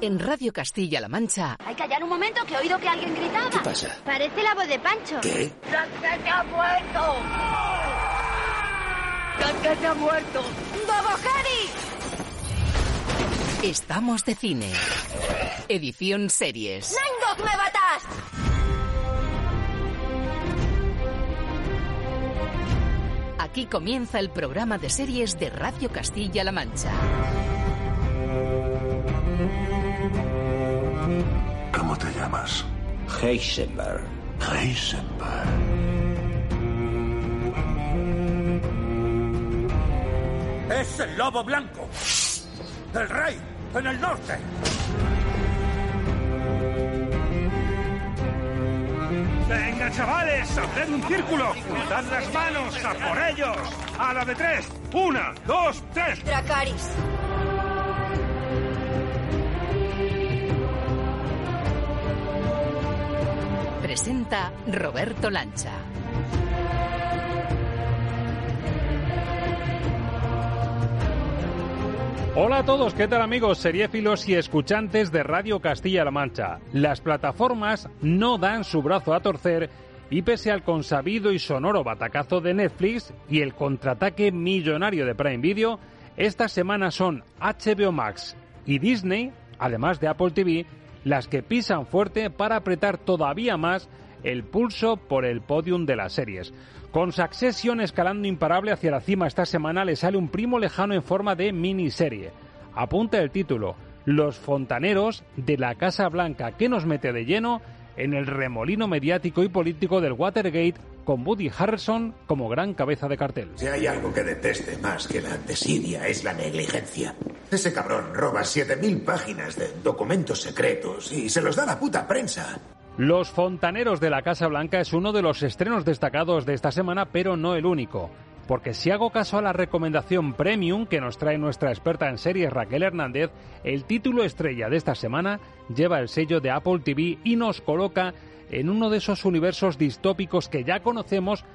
en Radio Castilla-La Mancha. Hay que callar un momento que he oído que alguien gritaba. ¿Qué pasa? Parece la voz de Pancho. ¿Qué? ¡Que se ha muerto! ¡Que se ha muerto! ¡Bobo Harry! Estamos de cine. Edición series. ¡Nine Dog me batas! Aquí comienza el programa de series de Radio Castilla-La Mancha. ¿Cómo te llamas? Heisenberg. Heisenberg. Es el lobo blanco. El rey en el norte. Venga, chavales, haced un círculo. Dad las manos, a por ellos. A la de tres. Una, dos, tres. Dracaris. Presenta Roberto Lancha. Hola a todos, ¿qué tal amigos seriéfilos y escuchantes de Radio Castilla-La Mancha? Las plataformas no dan su brazo a torcer y pese al consabido y sonoro batacazo de Netflix y el contraataque millonario de Prime Video, esta semana son HBO Max y Disney, además de Apple TV, las que pisan fuerte para apretar todavía más el pulso por el podium de las series. Con Succession escalando imparable hacia la cima esta semana le sale un primo lejano en forma de miniserie. Apunta el título, Los fontaneros de la Casa Blanca, que nos mete de lleno en el remolino mediático y político del Watergate con Woody Harrelson como gran cabeza de cartel. Si hay algo que deteste más que la desidia es la negligencia. Ese cabrón roba 7.000 páginas de documentos secretos y se los da la puta prensa. Los Fontaneros de la Casa Blanca es uno de los estrenos destacados de esta semana, pero no el único. Porque si hago caso a la recomendación premium que nos trae nuestra experta en series Raquel Hernández, el título estrella de esta semana lleva el sello de Apple TV y nos coloca en uno de esos universos distópicos que ya conocemos,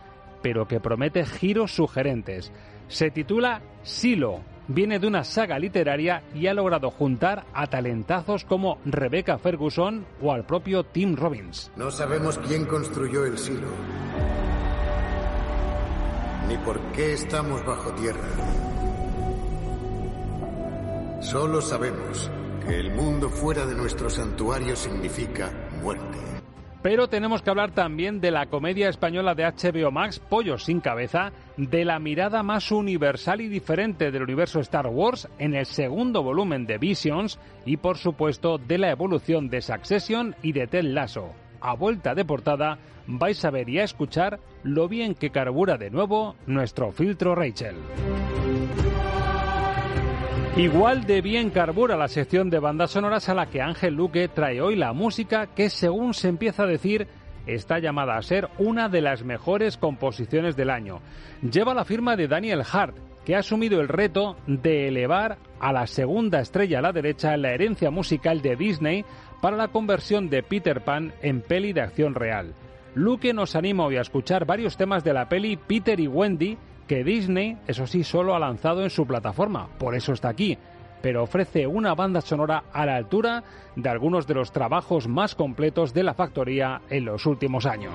pero que promete giros sugerentes. Se titula Silo, viene de una saga literaria y ha logrado juntar a talentazos como Rebecca Ferguson o al propio Tim Robbins. No sabemos quién construyó el silo, ni por qué estamos bajo tierra. Solo sabemos que el mundo fuera de nuestro santuario significa muerte. Pero tenemos que hablar también de la comedia española de HBO Max, Pollo sin cabeza, de la mirada más universal y diferente del universo Star Wars en el segundo volumen de Visions y por supuesto de la evolución de Succession y de Ted Lasso. A vuelta de portada vais a ver y a escuchar lo bien que carbura de nuevo nuestro filtro Rachel. Igual de bien carbura la sección de bandas sonoras a la que Ángel Luque trae hoy la música que, según se empieza a decir, está llamada a ser una de las mejores composiciones del año. Lleva la firma de Daniel Hart, que ha asumido el reto de elevar a la segunda estrella a la derecha la herencia musical de Disney para la conversión de Peter Pan en peli de acción real. Luque nos anima hoy a escuchar varios temas de la peli Peter y Wendy, que Disney, eso sí, solo ha lanzado en su plataforma, por eso está aquí, pero ofrece una banda sonora a la altura de algunos de los trabajos más completos de la factoría en los últimos años.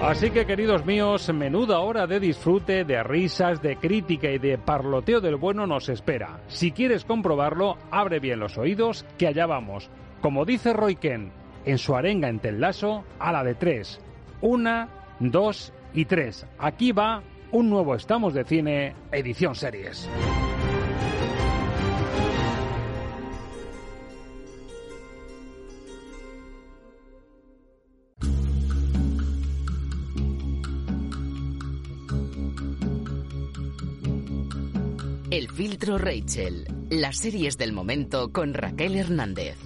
Así que queridos míos, menuda hora de disfrute, de risas, de crítica y de parloteo del bueno nos espera. Si quieres comprobarlo, abre bien los oídos, que allá vamos. Como dice Roy Ken en su arenga en Tellaso, a la de tres. Una, dos y tres. Aquí va un nuevo Estamos de Cine, edición series. El filtro Rachel. Las series del momento con Raquel Hernández.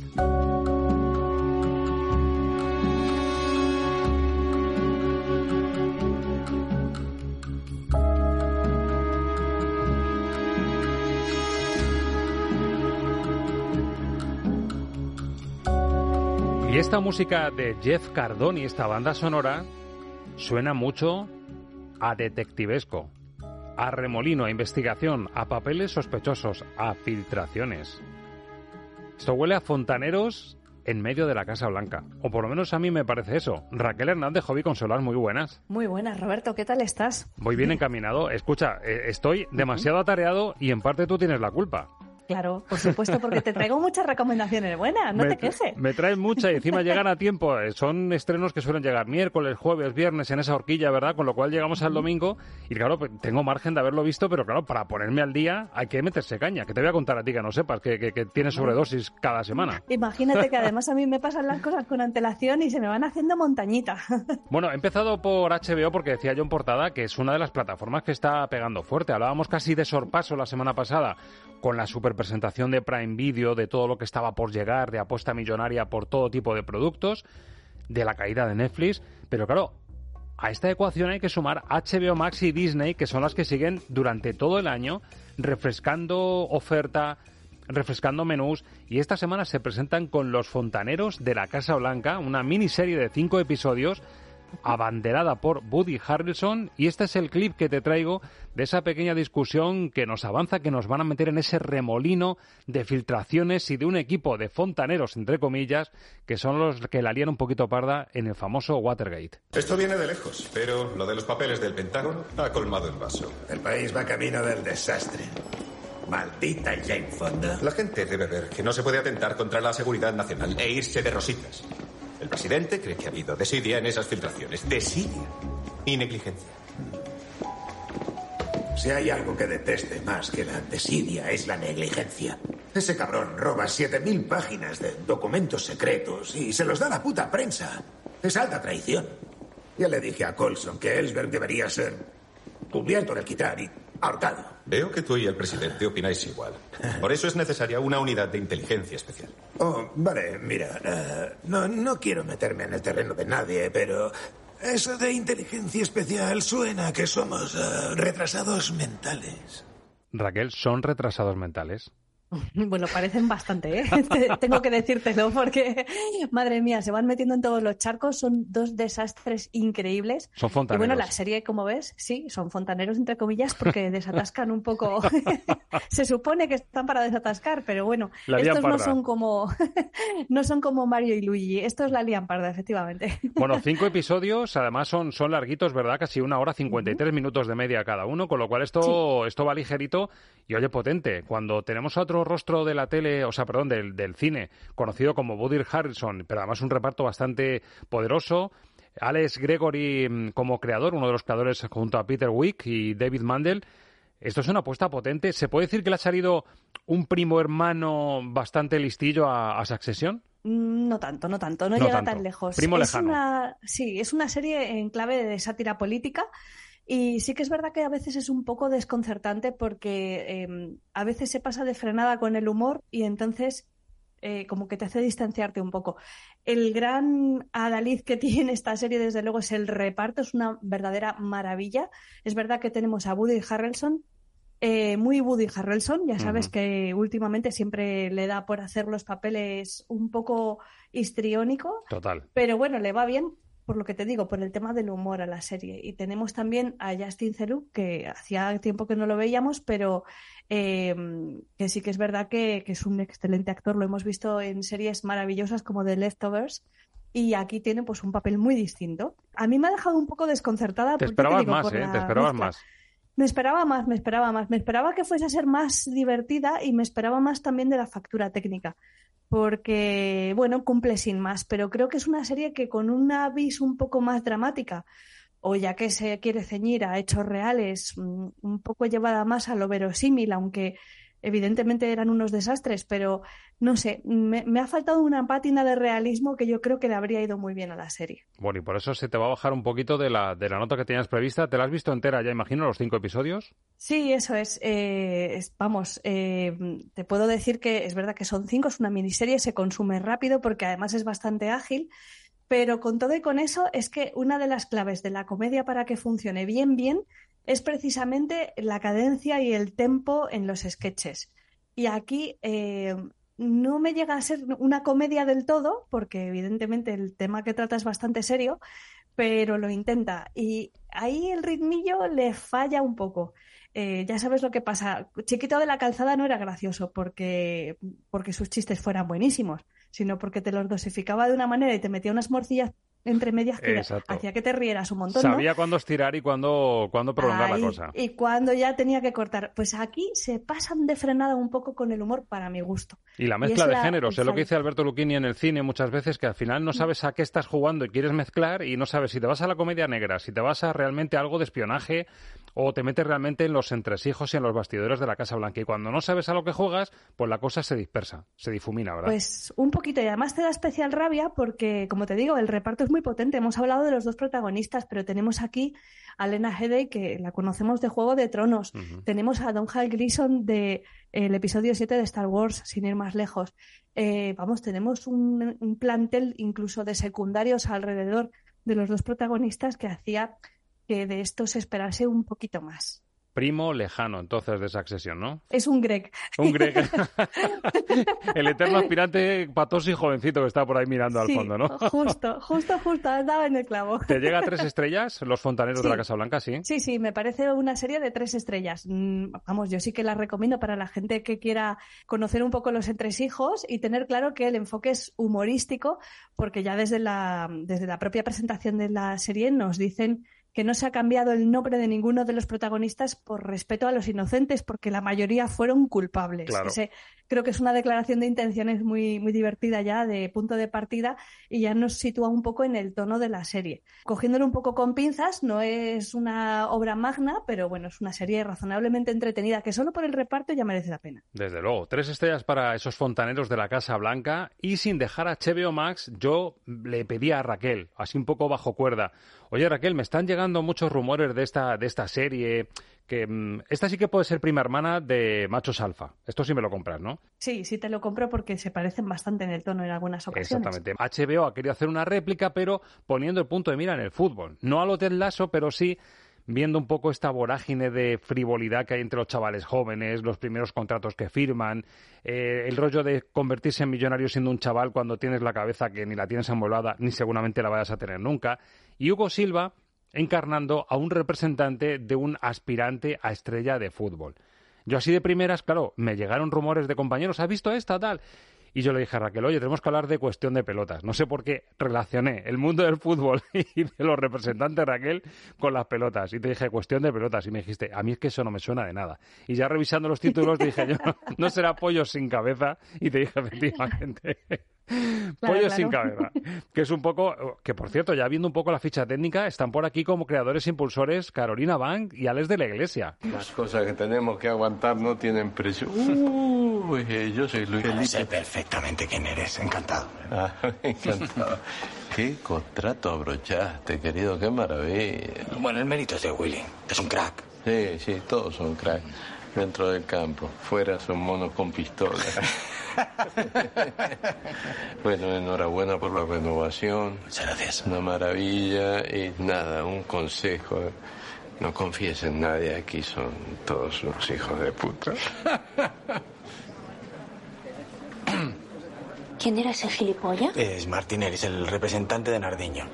Esta música de Jeff Cardoni, esta banda sonora, suena mucho a detectivesco, a remolino, a investigación, a papeles sospechosos, a filtraciones. Esto huele a fontaneros en medio de la Casa Blanca. O por lo menos a mí me parece eso. Raquel Hernández, Hobby Consolar, muy buenas. Muy buenas, Roberto. ¿Qué tal estás? Voy bien encaminado. Escucha, eh, estoy demasiado atareado y en parte tú tienes la culpa. Claro, por supuesto, porque te traigo muchas recomendaciones buenas, no me, te quejes. Me traen muchas y encima llegan a tiempo. Eh, Son estrenos que suelen llegar miércoles, jueves, viernes en esa horquilla, ¿verdad? Con lo cual llegamos al domingo y claro, pues, tengo margen de haberlo visto, pero claro, para ponerme al día hay que meterse caña. Que te voy a contar a ti que no sepas, que, que, que tienes sobredosis cada semana. Imagínate que además a mí me pasan las cosas con antelación y se me van haciendo montañita. Bueno, he empezado por HBO porque decía yo en portada que es una de las plataformas que está pegando fuerte. Hablábamos casi de sorpaso la semana pasada con la superpresentación de Prime Video, de todo lo que estaba por llegar, de apuesta millonaria por todo tipo de productos, de la caída de Netflix. Pero claro, a esta ecuación hay que sumar HBO Max y Disney, que son las que siguen durante todo el año refrescando oferta, refrescando menús y esta semana se presentan con Los Fontaneros de la Casa Blanca, una miniserie de cinco episodios abanderada por Woody Harrelson y este es el clip que te traigo de esa pequeña discusión que nos avanza, que nos van a meter en ese remolino de filtraciones y de un equipo de fontaneros, entre comillas, que son los que la lían un poquito parda en el famoso Watergate. Esto viene de lejos, pero lo de los papeles del Pentágono ha colmado el vaso. El país va camino del desastre. Maldita Jane Fonda. La gente debe ver que no se puede atentar contra la seguridad nacional e irse de rositas. El presidente cree que ha habido desidia en esas filtraciones. Desidia y negligencia. Si hay algo que deteste más que la desidia es la negligencia. Ese cabrón roba 7.000 páginas de documentos secretos y se los da a la puta prensa. Es alta traición. Ya le dije a Colson que Ellsberg debería ser cubierto del quitar y ahorcado. Veo que tú y el presidente opináis igual. Por eso es necesaria una unidad de inteligencia especial. Oh, vale, mira, eh, no, no quiero meterme en el terreno de nadie, pero eso de inteligencia especial suena a que somos eh, retrasados mentales. Raquel, ¿son retrasados mentales? Bueno, parecen bastante, ¿eh? Tengo que decírtelo porque, madre mía, se van metiendo en todos los charcos. Son dos desastres increíbles. Son fontaneros. Y bueno, la serie, como ves, sí, son fontaneros, entre comillas, porque desatascan un poco. se supone que están para desatascar, pero bueno, La estos no son como no son como Mario y Luigi. Esto es la lian parda, efectivamente. Bueno, cinco episodios, además son, son larguitos, ¿verdad? Casi una hora, 53 minutos de media cada uno, con lo cual esto, esto va ligerito y oye potente. Cuando tenemos a otro rostro de la tele, o sea, perdón, del, del cine, conocido como Woody Harrelson, pero además un reparto bastante poderoso, Alex Gregory mm, como creador, uno de los creadores junto a Peter Wick y David Mandel, esto es una apuesta potente. ¿Se puede decir que le ha salido un primo hermano bastante listillo a, a Succession? Mm, No tanto, no tanto, no, No llega tanto. tan lejos. Primo es lejano. una, sí, es una serie en clave de sátira política y sí que es verdad que a veces es un poco desconcertante porque eh, a veces se pasa de frenada con el humor y entonces eh, como que te hace distanciarte un poco. El gran adalid que tiene esta serie, desde luego, es el reparto, es una verdadera maravilla. Es verdad que tenemos a Woody Harrelson, eh, muy Woody Harrelson, ya sabes que últimamente siempre le da por hacer los papeles un poco histriónico, Total. pero bueno, le va bien por lo que te digo, por el tema del humor a la serie. Y tenemos también a Justin Theroux, que hacía tiempo que no lo veíamos, pero eh, que sí que es verdad que, que es un excelente actor. Lo hemos visto en series maravillosas como The Leftovers. Y aquí tiene pues un papel muy distinto. A mí me ha dejado un poco desconcertada. Te esperabas digo, más, por ¿eh? Te esperabas mezcla. más. Me esperaba más, me esperaba más. Me esperaba que fuese a ser más divertida y me esperaba más también de la factura técnica. Porque, bueno, cumple sin más, pero creo que es una serie que con una vis un poco más dramática, o ya que se quiere ceñir a hechos reales, mm, un poco llevada más a lo verosímil, aunque evidentemente eran unos desastres, pero no sé, me, me ha faltado una pátina de realismo que yo creo que le habría ido muy bien a la serie. Bueno, y por eso se te va a bajar un poquito de la, de la nota que tenías prevista. ¿Te la has visto entera ya, imagino, los cinco episodios? Sí, eso es. Eh, es vamos, eh, te puedo decir que es verdad que son cinco, es una miniserie, se consume rápido porque además es bastante ágil, pero con todo y con eso es que una de las claves de la comedia para que funcione bien, bien, es precisamente la cadencia y el tempo en los sketches. Y aquí eh, no me llega a ser una comedia del todo, porque evidentemente el tema que trata es bastante serio, pero lo intenta. Y ahí el ritmillo le falla un poco. Eh, ya sabes lo que pasa. Chiquito de la calzada no era gracioso porque, porque sus chistes fueran buenísimos, sino porque te los dosificaba de una manera y te metía unas morcillas entre medias que hacía que te rieras un montón. Sabía cuándo estirar y cuándo, cuándo prolongar la cosa. Y cuándo ya tenía que cortar. Pues aquí se pasan de frenada un poco con el humor para mi gusto. Y la mezcla de géneros, es lo que dice Alberto Lucchini en el cine muchas veces, que al final no sabes a qué estás jugando y quieres mezclar y no sabes si te vas a la comedia negra, si te vas a realmente algo de espionaje o te metes realmente en los entresijos y en los bastidores de la Casa Blanca. Y cuando no sabes a lo que juegas, pues la cosa se dispersa, se difumina, ¿verdad? Pues un poquito, y además te da especial rabia porque, como te digo, el reparto es muy potente. Hemos hablado de los dos protagonistas, pero tenemos aquí a Lena Headey, que la conocemos de Juego de Tronos. Tenemos a Don Hal Grison de el episodio 7 de Star Wars, sin ir más lejos. Eh, vamos, tenemos un plantel incluso de secundarios alrededor de los dos protagonistas que hacía que de esto se esperase un poquito más. Primo lejano, entonces, de esa accesión, ¿no? Es un Greg. Un Greg. el eterno aspirante patoso y jovencito que está por ahí mirando al fondo, ¿no? justo, justo, justo, has dado en el clavo. ¿Te llega a tres estrellas Los Fontaneros de la Casa Blanca, sí? Sí, sí, me parece una serie de tres estrellas. Mm, vamos, yo sí que la recomiendo para la gente que quiera conocer un poco los entresijos y tener claro que el enfoque es humorístico, porque ya desde la, desde la propia presentación de la serie nos dicen que no se ha cambiado el nombre de ninguno de los protagonistas por respeto a los inocentes, porque la mayoría fueron culpables. creo que es una declaración de intenciones muy, muy divertida ya, de punto de partida, y ya nos sitúa un poco en el tono de la serie. Cogiéndolo un poco con pinzas, no es una obra magna, pero bueno, es una serie razonablemente entretenida que solo por el reparto ya merece la pena. Desde luego, tres estrellas para esos fontaneros de la Casa Blanca, y sin dejar a HBO Max, yo le pedí a Raquel, así un poco bajo cuerda, Oye, Raquel, me están llegando muchos rumores de esta, de esta serie. Que mm, esta sí que puede ser prima hermana de Machos Alfa. Esto sí me lo compras, ¿no? Sí, sí te lo compro porque se parecen bastante en el tono en algunas ocasiones. Exactamente. HBO ha querido hacer una réplica, pero poniendo el punto de mira en el fútbol. No a lo Ted Lasso, pero sí viendo un poco esta vorágine de frivolidad que hay entre los chavales jóvenes, los primeros contratos que firman, eh, el rollo de convertirse en millonario siendo un chaval cuando tienes la cabeza que ni la tienes envolada ni seguramente la vayas a tener nunca. Y Hugo Silva encarnando a un representante de un aspirante a estrella de fútbol. Yo así de primeras, claro, me llegaron rumores de compañeros, ¿has visto esta tal? Y yo le dije a Raquel, oye, tenemos que hablar de cuestión de pelotas. No sé por qué relacioné el mundo del fútbol y de los representantes Raquel con las pelotas. Y te dije, cuestión de pelotas. Y me dijiste, a mí es que eso no me suena de nada. Y ya revisando los títulos dije yo, no será pollo sin cabeza. Y te dije, efectivamente. Pollo sin cabeza. Que es un poco, que por cierto, ya viendo un poco la ficha técnica, están por aquí como creadores e impulsores Carolina Bank y Alex de la Iglesia. Las cosas que tenemos que aguantar no tienen precio. Uy, yo soy Luis Felipe. Sé perfectamente quién eres, encantado. Ah, encantado. Qué contrato abrochaste, querido, qué maravilla. Bueno, el mérito es de Willy, es un crack. Sí, sí, todos son crack. Dentro del campo, fuera son monos con pistolas. bueno, enhorabuena por la renovación. Muchas gracias. Una maravilla y nada, un consejo. No confíes en nadie, aquí son todos unos hijos de puta. ¿Quién era ese gilipollas? Es Martínez, el representante de Nardiño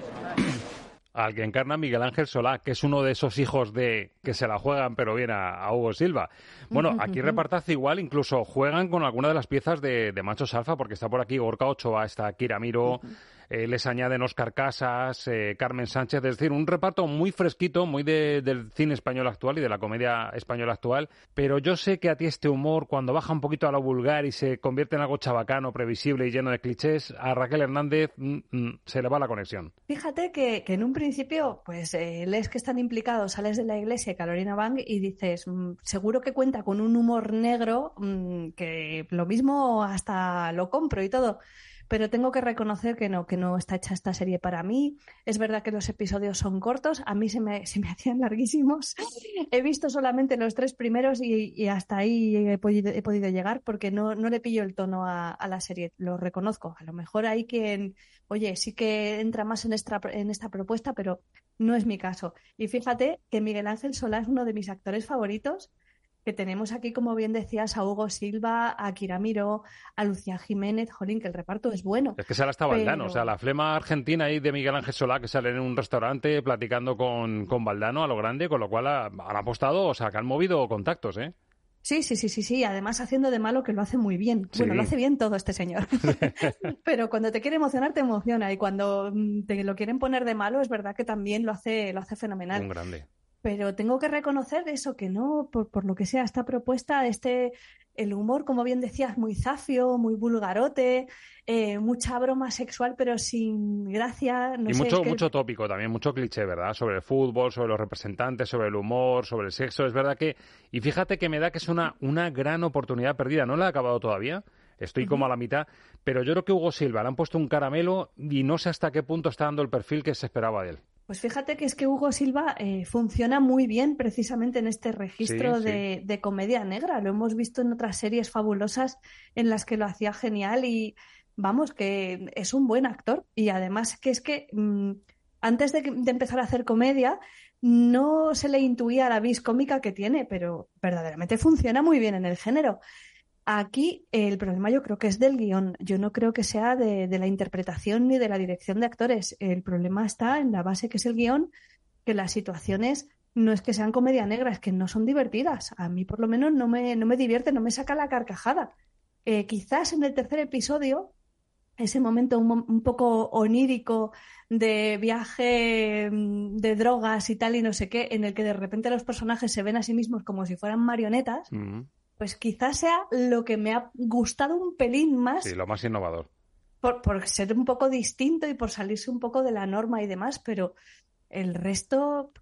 al que encarna Miguel Ángel Solá, que es uno de esos hijos de que se la juegan pero bien a, Hugo Silva. Bueno, aquí repartaz igual, incluso juegan con alguna de las piezas de, de Machos Alfa, porque está por aquí Gorka Ochoa, está Kiramiro, eh, les añaden Oscar Casas, eh, Carmen Sánchez, es decir, un reparto muy fresquito, muy del cine español actual y de la comedia española actual, pero yo sé que a ti este humor, cuando baja un poquito a lo vulgar y se convierte en algo chabacano, previsible y lleno de clichés, a Raquel Hernández mm, mm, se le va la conexión. Fíjate que, en un principio, pues eh, lees que están implicados, sales de la iglesia Carolina Bang y dices, mm, seguro que cuenta con un humor negro que lo mismo hasta lo compro y todo pero tengo que reconocer que no, que no está hecha esta serie para mí. Es verdad que los episodios son cortos, a mí se me, se me hacían larguísimos. he visto solamente los tres primeros y, hasta ahí he podido, he podido, llegar porque no, no le pillo el tono a, la serie, lo reconozco. A lo mejor hay quien, oye, sí que entra más en esta, en esta propuesta, pero no es mi caso. Y fíjate que Miguel Ángel Solá es uno de mis actores favoritos que tenemos aquí, como bien decías, a Hugo Silva, a Kiramiro, a Lucía Jiménez, jolín, que el reparto es bueno. Es que sale hasta Valdano, o sea, la flema argentina ahí de Miguel Ángel Solá que sale en un restaurante platicando con, con Valdano a lo grande, con lo cual han apostado, o sea, que han movido contactos, ¿eh? Sí, sí, sí, sí, sí. Además haciendo de malo que lo hace muy bien. Bueno, lo hace bien todo este señor. Pero cuando te quiere emocionar, te emociona. Y cuando mm, te lo quieren poner de malo, es verdad que también lo hace, lo hace fenomenal. Un grande pero tengo que reconocer eso, que no, por, por, lo que sea, esta propuesta, este, el humor, como bien decías, muy zafio, muy vulgarote, eh, mucha broma sexual, pero sin gracia. y mucho, mucho tópico también, mucho cliché, ¿verdad? Sobre el fútbol, sobre los representantes, sobre el humor, sobre el sexo. Es verdad que, y fíjate que me da que es una, una gran oportunidad perdida. No la he acabado todavía. Estoy como a la mitad, pero yo creo que Hugo Silva le han puesto un caramelo y no sé hasta qué punto está dando el perfil que se esperaba de él. Pues fíjate que es que Hugo Silva eh, funciona muy bien precisamente en este registro de, comedia negra. Lo hemos visto en otras series fabulosas en las que lo hacía genial y vamos, que es un buen actor. Y además que es que mm, antes de, de, empezar a hacer comedia no se le intuía la vis cómica que tiene, pero verdaderamente funciona muy bien en el género. Aquí el problema yo creo que es del guion. Yo no creo que sea de, la interpretación ni de la dirección de actores. El problema está en la base que es el guion, que las situaciones no es que sean comedia negra, es que no son divertidas. A mí por lo menos no me, no me divierte, no me saca la carcajada. Eh, quizás en el tercer episodio, ese momento un, poco onírico de viaje mm, de drogas y tal y no sé qué, en el que de repente los personajes se ven a sí mismos como si fueran marionetas, pues quizás sea lo que me ha gustado un pelín más. Sí, lo más innovador. Por, ser un poco distinto y por salirse un poco de la norma y demás, pero el resto,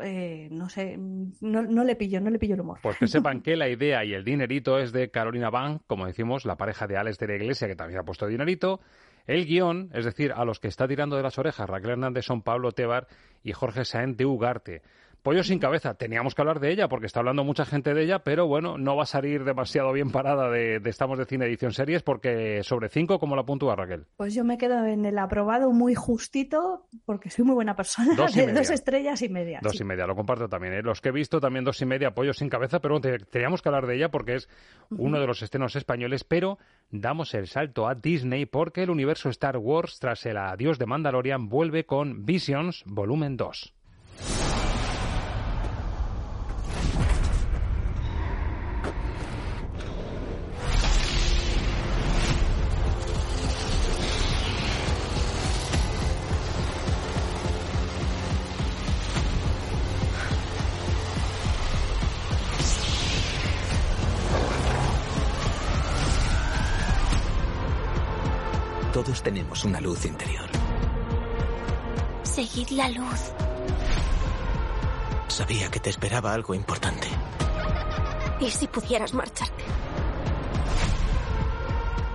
eh, no sé, no, le pillo, no le pillo el humor. Pues que sepan que la idea y el dinerito es de Carolina Van, como decimos, la pareja de Alex de la Iglesia, que también ha puesto dinerito. El guion, es decir, a los que está tirando de las orejas Raquel Hernández son Pablo Tebar y Jorge Saén de Ugarte. Pollo sin cabeza, teníamos que hablar de ella porque está hablando mucha gente de ella, pero bueno, no va a salir demasiado bien parada de, Estamos de Cine Edición Series porque sobre cinco, ¿cómo la puntúa Raquel? Pues yo me quedo en el aprobado muy justito porque soy muy buena persona, dos, de dos estrellas y media. Dos y media, lo comparto también. ¿eh? Los que he visto también dos y media, Pollo sin cabeza, pero teníamos que hablar de ella porque es uno de los estrenos españoles, pero damos el salto a Disney porque el universo Star Wars, tras el adiós de Mandalorian, vuelve con Visions Volumen 2. Una luz interior. Seguid la luz. Sabía que te esperaba algo importante. ¿Y si pudieras marcharte?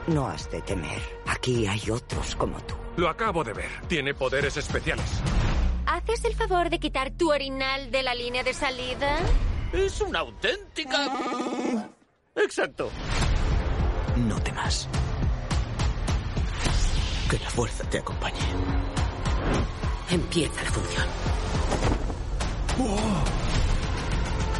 No has de temer. Aquí hay otros como tú. Lo acabo de ver. Tiene poderes especiales. ¿Haces el favor de quitar tu orinal de la línea de salida? Es una auténtica... Exacto. No temas. Que la fuerza te acompañe. Empieza la función.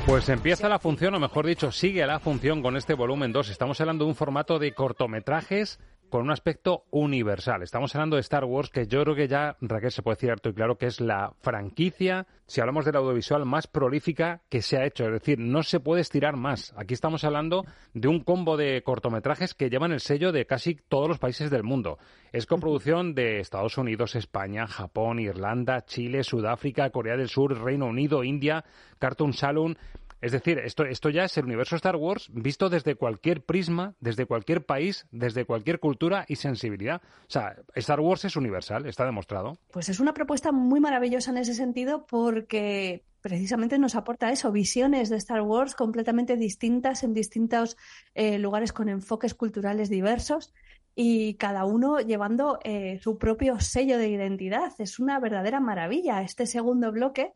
Pues empieza la función, o mejor dicho, sigue la función con este volumen 2. Estamos hablando de un formato de cortometrajes con un aspecto universal. Estamos hablando de Star Wars, que yo creo que ya, Raquel, se puede decir harto y claro que es la franquicia, si hablamos del audiovisual, más prolífica que se ha hecho. Es decir, no se puede estirar más. Aquí estamos hablando de un combo de cortometrajes que llevan el sello de casi todos los países del mundo. Es coproducción de Estados Unidos, España, Japón, Irlanda, Chile, Sudáfrica, Corea del Sur, Reino Unido, India, Cartoon Saloon. Es decir, esto, esto ya es el universo Star Wars visto desde cualquier prisma, desde cualquier país, desde cualquier cultura y sensibilidad. O sea, Star Wars es universal, está demostrado. Pues es una propuesta muy maravillosa en ese sentido porque precisamente nos aporta eso, visiones de Star Wars completamente distintas en distintos eh, lugares con enfoques culturales diversos y cada uno llevando eh, su propio sello de identidad. Es una verdadera maravilla. Este segundo bloque,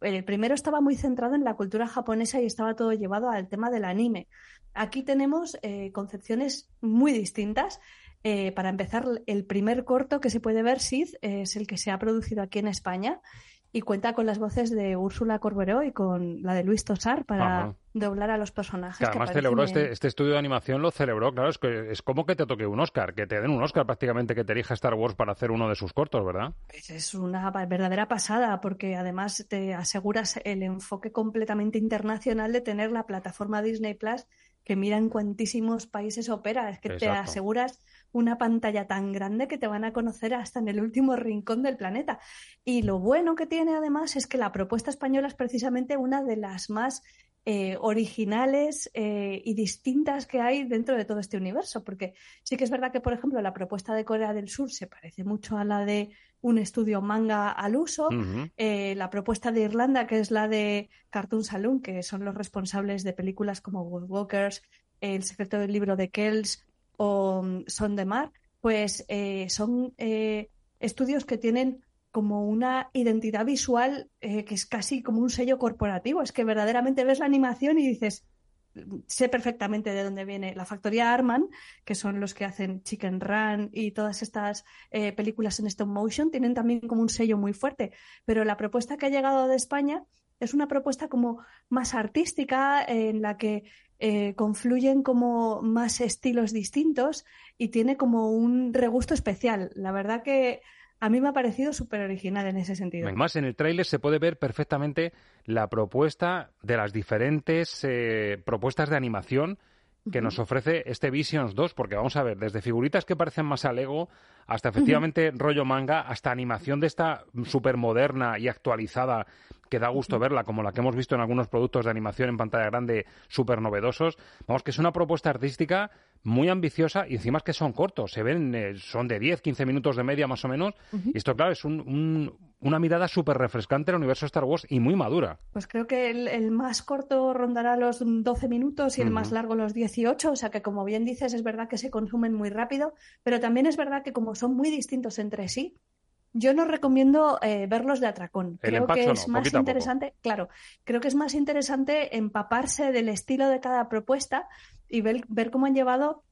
el primero estaba muy centrado en la cultura japonesa y estaba todo llevado al tema del anime. Aquí tenemos eh, concepciones muy distintas. Eh, para empezar, el primer corto que se puede ver, Sid, es el que se ha producido aquí en España y cuenta con las voces de Úrsula Corberó y con la de Luis Tosar para doblar a los personajes. Que además celebró este, este, estudio de animación, lo celebró, claro, es, que, es como que te toque un Oscar, que te den un Oscar prácticamente que te elija Star Wars para hacer uno de sus cortos, ¿verdad? Pues es una verdadera pasada, porque además te aseguras el enfoque completamente internacional de tener la plataforma Disney Plus que mira en cuantísimos países opera, es que te aseguras una pantalla tan grande que te van a conocer hasta en el último rincón del planeta. Y lo bueno que tiene además es que la propuesta española es precisamente una de las más eh, originales eh, y distintas que hay dentro de todo este universo, porque sí que es verdad que, por ejemplo, la propuesta de Corea del Sur se parece mucho a la de un estudio manga al uso, eh, la propuesta de Irlanda, que es la de Cartoon Saloon, que son los responsables de películas como Woodwalkers, El secreto del libro de Kells o mm, Son de Mar, pues eh, son eh, estudios que tienen como una identidad visual eh, que es casi como un sello corporativo. Es que verdaderamente ves la animación y dices, sé perfectamente de dónde viene la factoría Arman, que son los que hacen Chicken Run y todas estas películas en stop motion, tienen también como un sello muy fuerte. Pero la propuesta que ha llegado de España es una propuesta como más artística, en la que eh, confluyen como más estilos distintos y tiene como un regusto especial. La verdad que a mí me ha parecido súper original en ese sentido. Además, en el tráiler se puede ver perfectamente la propuesta de las diferentes eh, propuestas de animación que nos ofrece este Visions 2, porque vamos a ver, desde figuritas que parecen más a Lego, hasta efectivamente rollo manga, hasta animación de esta súper moderna y actualizada que da gusto verla, como la que hemos visto en algunos productos de animación en pantalla grande súper novedosos. Vamos, que es una propuesta artística muy ambiciosa y encima es que son cortos, se ven, eh, son de 10, 15 minutos de media más o menos. Y esto, claro, es una mirada súper refrescante al universo Star Wars y muy madura. Pues creo que el, más corto rondará los 12 minutos y el más largo los 18, o sea que como bien dices, es verdad que se consumen muy rápido, pero también es verdad que como son muy distintos entre sí, yo no recomiendo eh, verlos de atracón. creo que es más interesante, claro, creo que es más interesante empaparse del estilo de cada propuesta y ver, cómo han llevado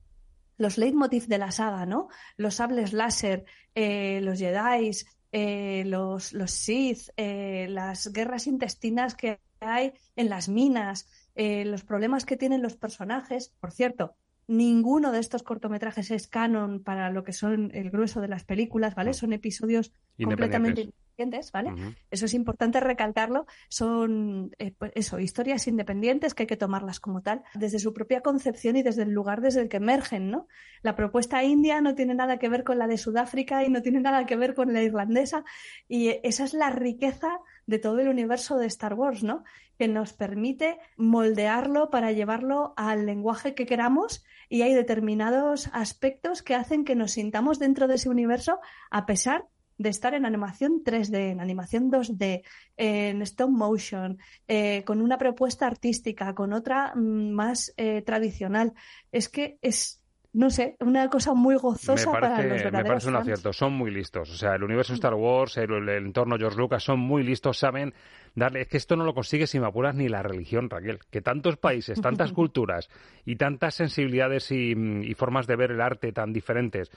los leitmotiv de la saga, ¿no? Los sables láser, eh, los Jedi, eh, los, los Sith, las guerras intestinas que hay en las minas, los problemas que tienen los personajes. Por cierto, Ninguno de estos cortometrajes es canon para lo que son el grueso de las películas, ¿vale? Son episodios completamente independientes, ¿vale? Eso es importante recalcarlo. Son, eh, pues eso, historias independientes que hay que tomarlas como tal, desde su propia concepción y desde el lugar desde el que emergen, ¿no? La propuesta india no tiene nada que ver con la de Sudáfrica y no tiene nada que ver con la irlandesa y esa es la riqueza de todo el universo de Star Wars, ¿no? Que nos permite moldearlo para llevarlo al lenguaje que queramos y hay determinados aspectos que hacen que nos sintamos dentro de ese universo a pesar de estar en animación 3D, en animación 2D, en stop motion, eh, con una propuesta artística, con otra mm, más eh, tradicional. Es que es no sé, una cosa muy gozosa para los verdaderos Me parece un acierto, son muy listos. O sea, el universo Star Wars, el, entorno George Lucas, son muy listos, saben darle... Es que esto no lo consigue, si me apuras, ni la religión, Raquel. Que tantos países, tantas culturas y tantas sensibilidades y, formas de ver el arte tan diferentes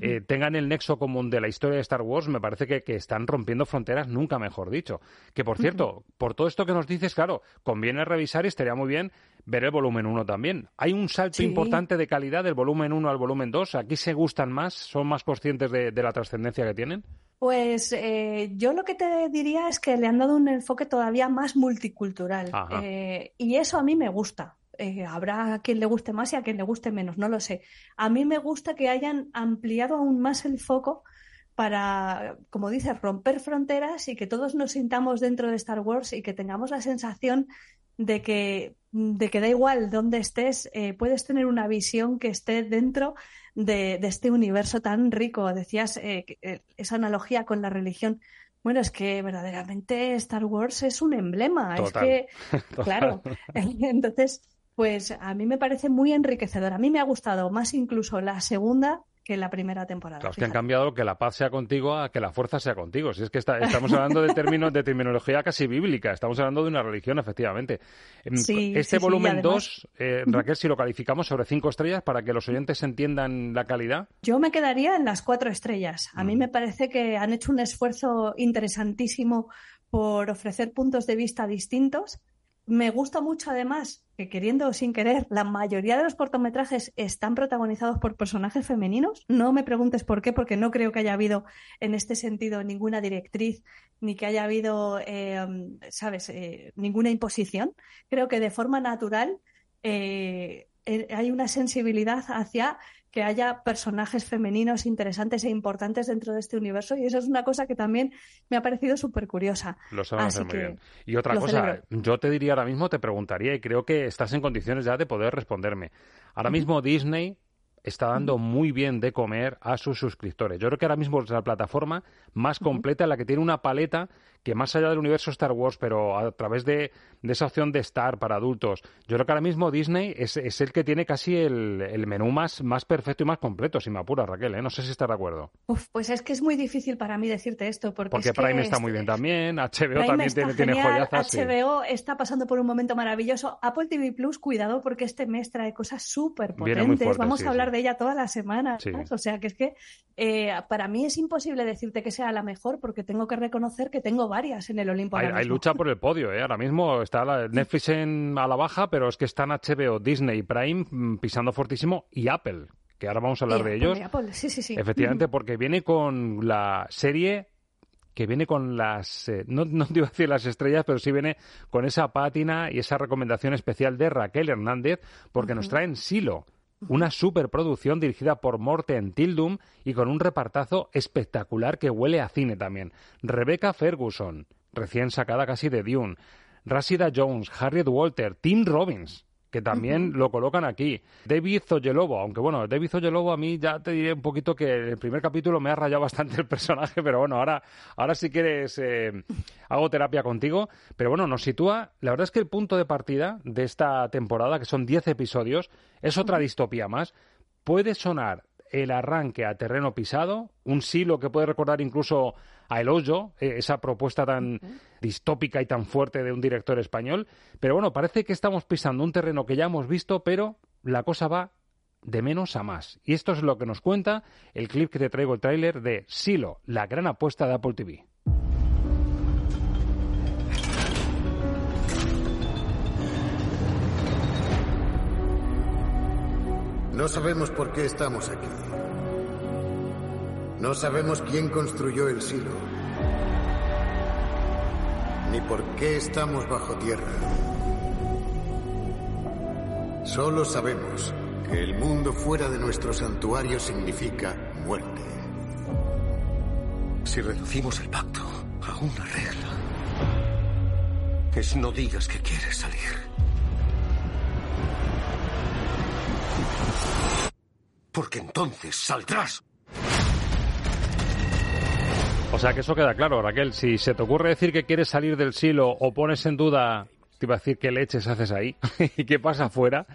eh, tengan el nexo común de la historia de Star Wars, me parece que, están rompiendo fronteras, nunca mejor dicho. Que, por cierto, por todo esto que nos dices, claro, conviene revisar y estaría muy bien ver el volumen 1 también. Hay un salto importante de calidad del volumen 1 al volumen 2. ¿Aquí se gustan más? ¿Son más conscientes de, la trascendencia que tienen? Pues eh, yo lo que te diría es que le han dado un enfoque todavía más multicultural. Eh, y eso a mí me gusta. Eh, habrá a quien le guste más y a quien le guste menos, no lo sé. A mí me gusta que hayan ampliado aún más el foco para, como dices, romper fronteras y que todos nos sintamos dentro de Star Wars y que tengamos la sensación de que, de que da igual dónde estés, eh, puedes tener una visión que esté dentro de, este universo tan rico. Decías eh, eh, esa analogía con la religión. Bueno, es que verdaderamente Star Wars es un emblema. Total. Es que, Total. claro. Entonces, pues a mí me parece muy enriquecedor. A mí me ha gustado más incluso la segunda que la primera temporada. Claro, es que han fíjate. cambiado que la paz sea contigo a que la fuerza sea contigo. Si es que está- estamos hablando de términos de terminología casi bíblica, estamos hablando de una religión, efectivamente. Em, Sí, este sí, volumen además- 2, eh, Raquel, si lo calificamos sobre cinco estrellas para que los oyentes entiendan la calidad. Yo me quedaría en las cuatro estrellas. A Mm. mí me parece que han hecho un esfuerzo interesantísimo por ofrecer puntos de vista distintos. Me gusta mucho, además, que queriendo o sin querer, la mayoría de los cortometrajes están protagonizados por personajes femeninos. No me preguntes por qué, porque no creo que haya habido en este sentido ninguna directriz, ni que haya habido, eh, sabes, eh, ninguna imposición. Creo que de forma natural eh, eh, hay una sensibilidad hacia que haya personajes femeninos interesantes e importantes dentro de este universo y eso es una cosa que también me ha parecido súper curiosa. Lo saben hacer muy bien. Y otra cosa, celebro. yo te diría ahora mismo, te preguntaría, y creo que estás en condiciones ya de poder responderme. Ahora mismo Disney está dando muy bien de comer a sus suscriptores. Yo creo que ahora mismo es la plataforma más completa, en la que tiene una paleta que más allá del universo Star Wars, pero a través de, de esa opción de Star para adultos, yo creo que ahora mismo Disney es, es el que tiene casi el, el menú más, más perfecto y más completo, si me apura Raquel, ¿eh? no sé si estás de acuerdo. Uf, pues es que es muy difícil para mí decirte esto porque, Porque es que Prime está este- muy bien también, HBO Prime también tiene, tiene joyazas. sí. HBO está pasando por un momento maravilloso. Apple TV Plus, cuidado porque este mes trae cosas súper potentes. fuerte, Vamos sí, a hablar sí. de ella todas las semanas. Sí. O sea que es que eh, para mí es imposible decirte que sea la mejor porque tengo que reconocer que tengo varias en el Olimpo. Hay, lucha por el podio, ¿eh? Ahora mismo está la- Netflix en, a la baja, pero es que están HBO, Disney, Prime mm, pisando fortísimo y Apple, que ahora vamos a hablar Y de Apple, ellos. Apple, Sí, sí, sí. Efectivamente, porque viene con la serie que viene con las, eh, no, no te iba a decir las estrellas, pero sí viene con esa pátina y esa recomendación especial de Raquel Hernández, porque nos traen Silo, una superproducción dirigida por Morten Tildum y con un repartazo espectacular que huele a cine también. Rebecca Ferguson, recién sacada casi de Dune. Rashida Jones, Harriet Walter, Tim Robbins, que también lo colocan aquí. David Oyelowo, aunque bueno, David Oyelowo a mí ya te diré un poquito que el primer capítulo me ha rayado bastante el personaje, pero bueno, ahora, ahora si quieres eh, hago terapia contigo. Pero bueno, nos sitúa, la verdad es que el punto de partida de esta temporada, que son 10 episodios, es otra distopía más. Puede sonar el arranque a terreno pisado, un silo que puede recordar incluso a El Hoyo, eh, esa propuesta tan distópica y tan fuerte de un director español. Pero bueno, parece que estamos pisando un terreno que ya hemos visto, pero la cosa va de menos a más. Y esto es lo que nos cuenta el clip que te traigo el tráiler de Silo, la gran apuesta de Apple TV. No sabemos por qué estamos aquí. No sabemos quién construyó el silo. Ni por qué estamos bajo tierra. Solo sabemos que el mundo fuera de nuestro santuario significa muerte. Si reducimos el pacto a una regla, es no digas que quieres salir. Porque entonces saldrás. O sea que eso queda claro, Raquel. Si se te ocurre decir que quieres salir del silo o pones en duda, te iba a decir qué leches haces ahí y qué pasa afuera.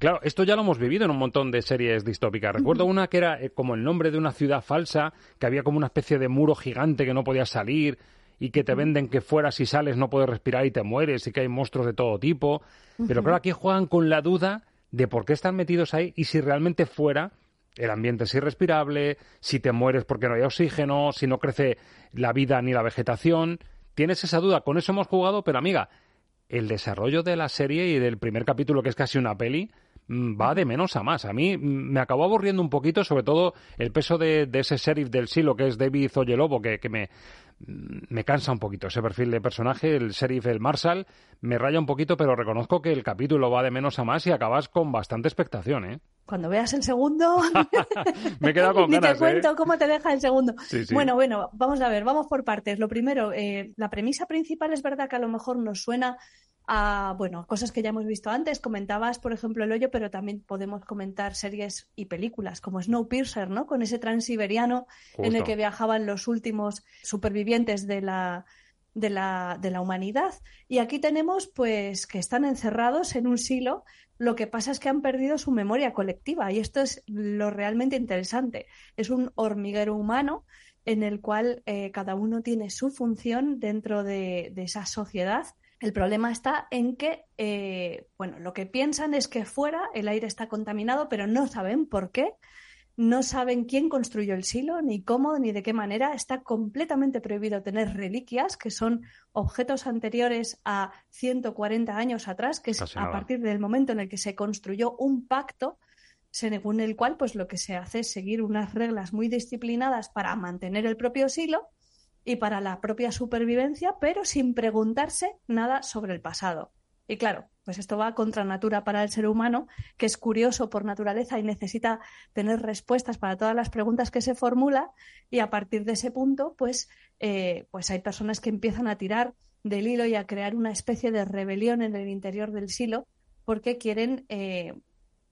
Claro, esto ya lo hemos vivido en un montón de series distópicas. Recuerdo una que era eh, como el nombre de una ciudad falsa, que había como una especie de muro gigante que no podías salir y que te venden que fuera si sales no puedes respirar y te mueres y que hay monstruos de todo tipo. Pero claro, aquí juegan con la duda de por qué están metidos ahí y si realmente fuera el ambiente es irrespirable, si te mueres porque no hay oxígeno, si no crece la vida ni la vegetación. Tienes esa duda, con eso hemos jugado, pero amiga, el desarrollo de la serie y del primer capítulo, que es casi una peli, va de menos a más. A mí mm, me acabó aburriendo un poquito, sobre todo el peso de, de ese sheriff del silo, que es David Oyelowo, que, que me, mm, me cansa un poquito ese perfil de personaje, el sheriff, el Marshall, me raya un poquito, pero reconozco que el capítulo va de menos a más y acabas con bastante expectación, ¿eh? Cuando veas el segundo, Me he quedado con ni ganas, te cuento ¿eh? cómo te deja el segundo. Sí, sí. Bueno, bueno, vamos a ver, vamos por partes. Lo primero, eh, la premisa principal es verdad que a lo mejor nos suena a, bueno, cosas que ya hemos visto antes. Comentabas, por ejemplo, El Hoyo, pero también podemos comentar series y películas como Snowpiercer, ¿no? Con ese transiberiano en el que viajaban los últimos supervivientes de la, de la, de la humanidad. Y aquí tenemos, pues, que están encerrados en un silo. Lo que pasa es que han perdido su memoria colectiva y esto es lo realmente interesante. Es un hormiguero humano en el cual eh, cada uno tiene su función dentro de, de esa sociedad el problema está en que, eh, bueno, lo que piensan es que fuera el aire está contaminado, pero no saben por qué, no saben quién construyó el silo, ni cómo, ni de qué manera. Está completamente prohibido tener reliquias, que son objetos anteriores a 140 años atrás, que es a partir del momento en el que se construyó un pacto según el cual pues lo que se hace es seguir unas reglas muy disciplinadas para mantener el propio silo y para la propia supervivencia, pero sin preguntarse nada sobre el pasado. Y claro, pues esto va contra natura para el ser humano, que es curioso por naturaleza y necesita tener respuestas para todas las preguntas que se formula. Y a partir de ese punto, pues, eh, pues hay personas que empiezan a tirar del hilo y a crear una especie de rebelión en el interior del silo porque quieren eh,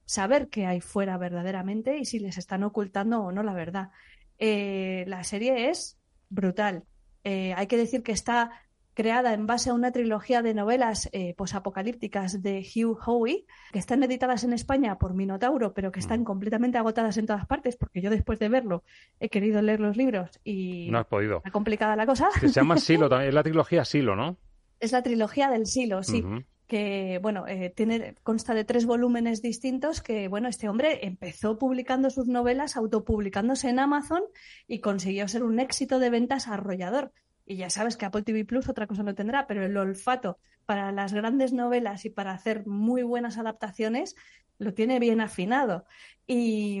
saber qué hay fuera verdaderamente y si les están ocultando o no la verdad. Eh, la serie es brutal. Eh, hay que decir que está creada en base a una trilogía de novelas eh, posapocalípticas de Hugh Howey, que están editadas en España por Minotauro, pero que están mm. completamente agotadas en todas partes, porque yo después de verlo he querido leer los libros y no has podido. Está complicada la cosa. se llama Silo, también, es la trilogía Silo, ¿no? Es la trilogía del Silo, sí. Que bueno eh, tiene consta de tres volúmenes distintos que bueno este hombre empezó publicando sus novelas autopublicándose en Amazon y consiguió ser un éxito de ventas arrollador y ya sabes que Apple TV Plus otra cosa no tendrá, pero el olfato para las grandes novelas y para hacer muy buenas adaptaciones lo tiene bien afinado. Y,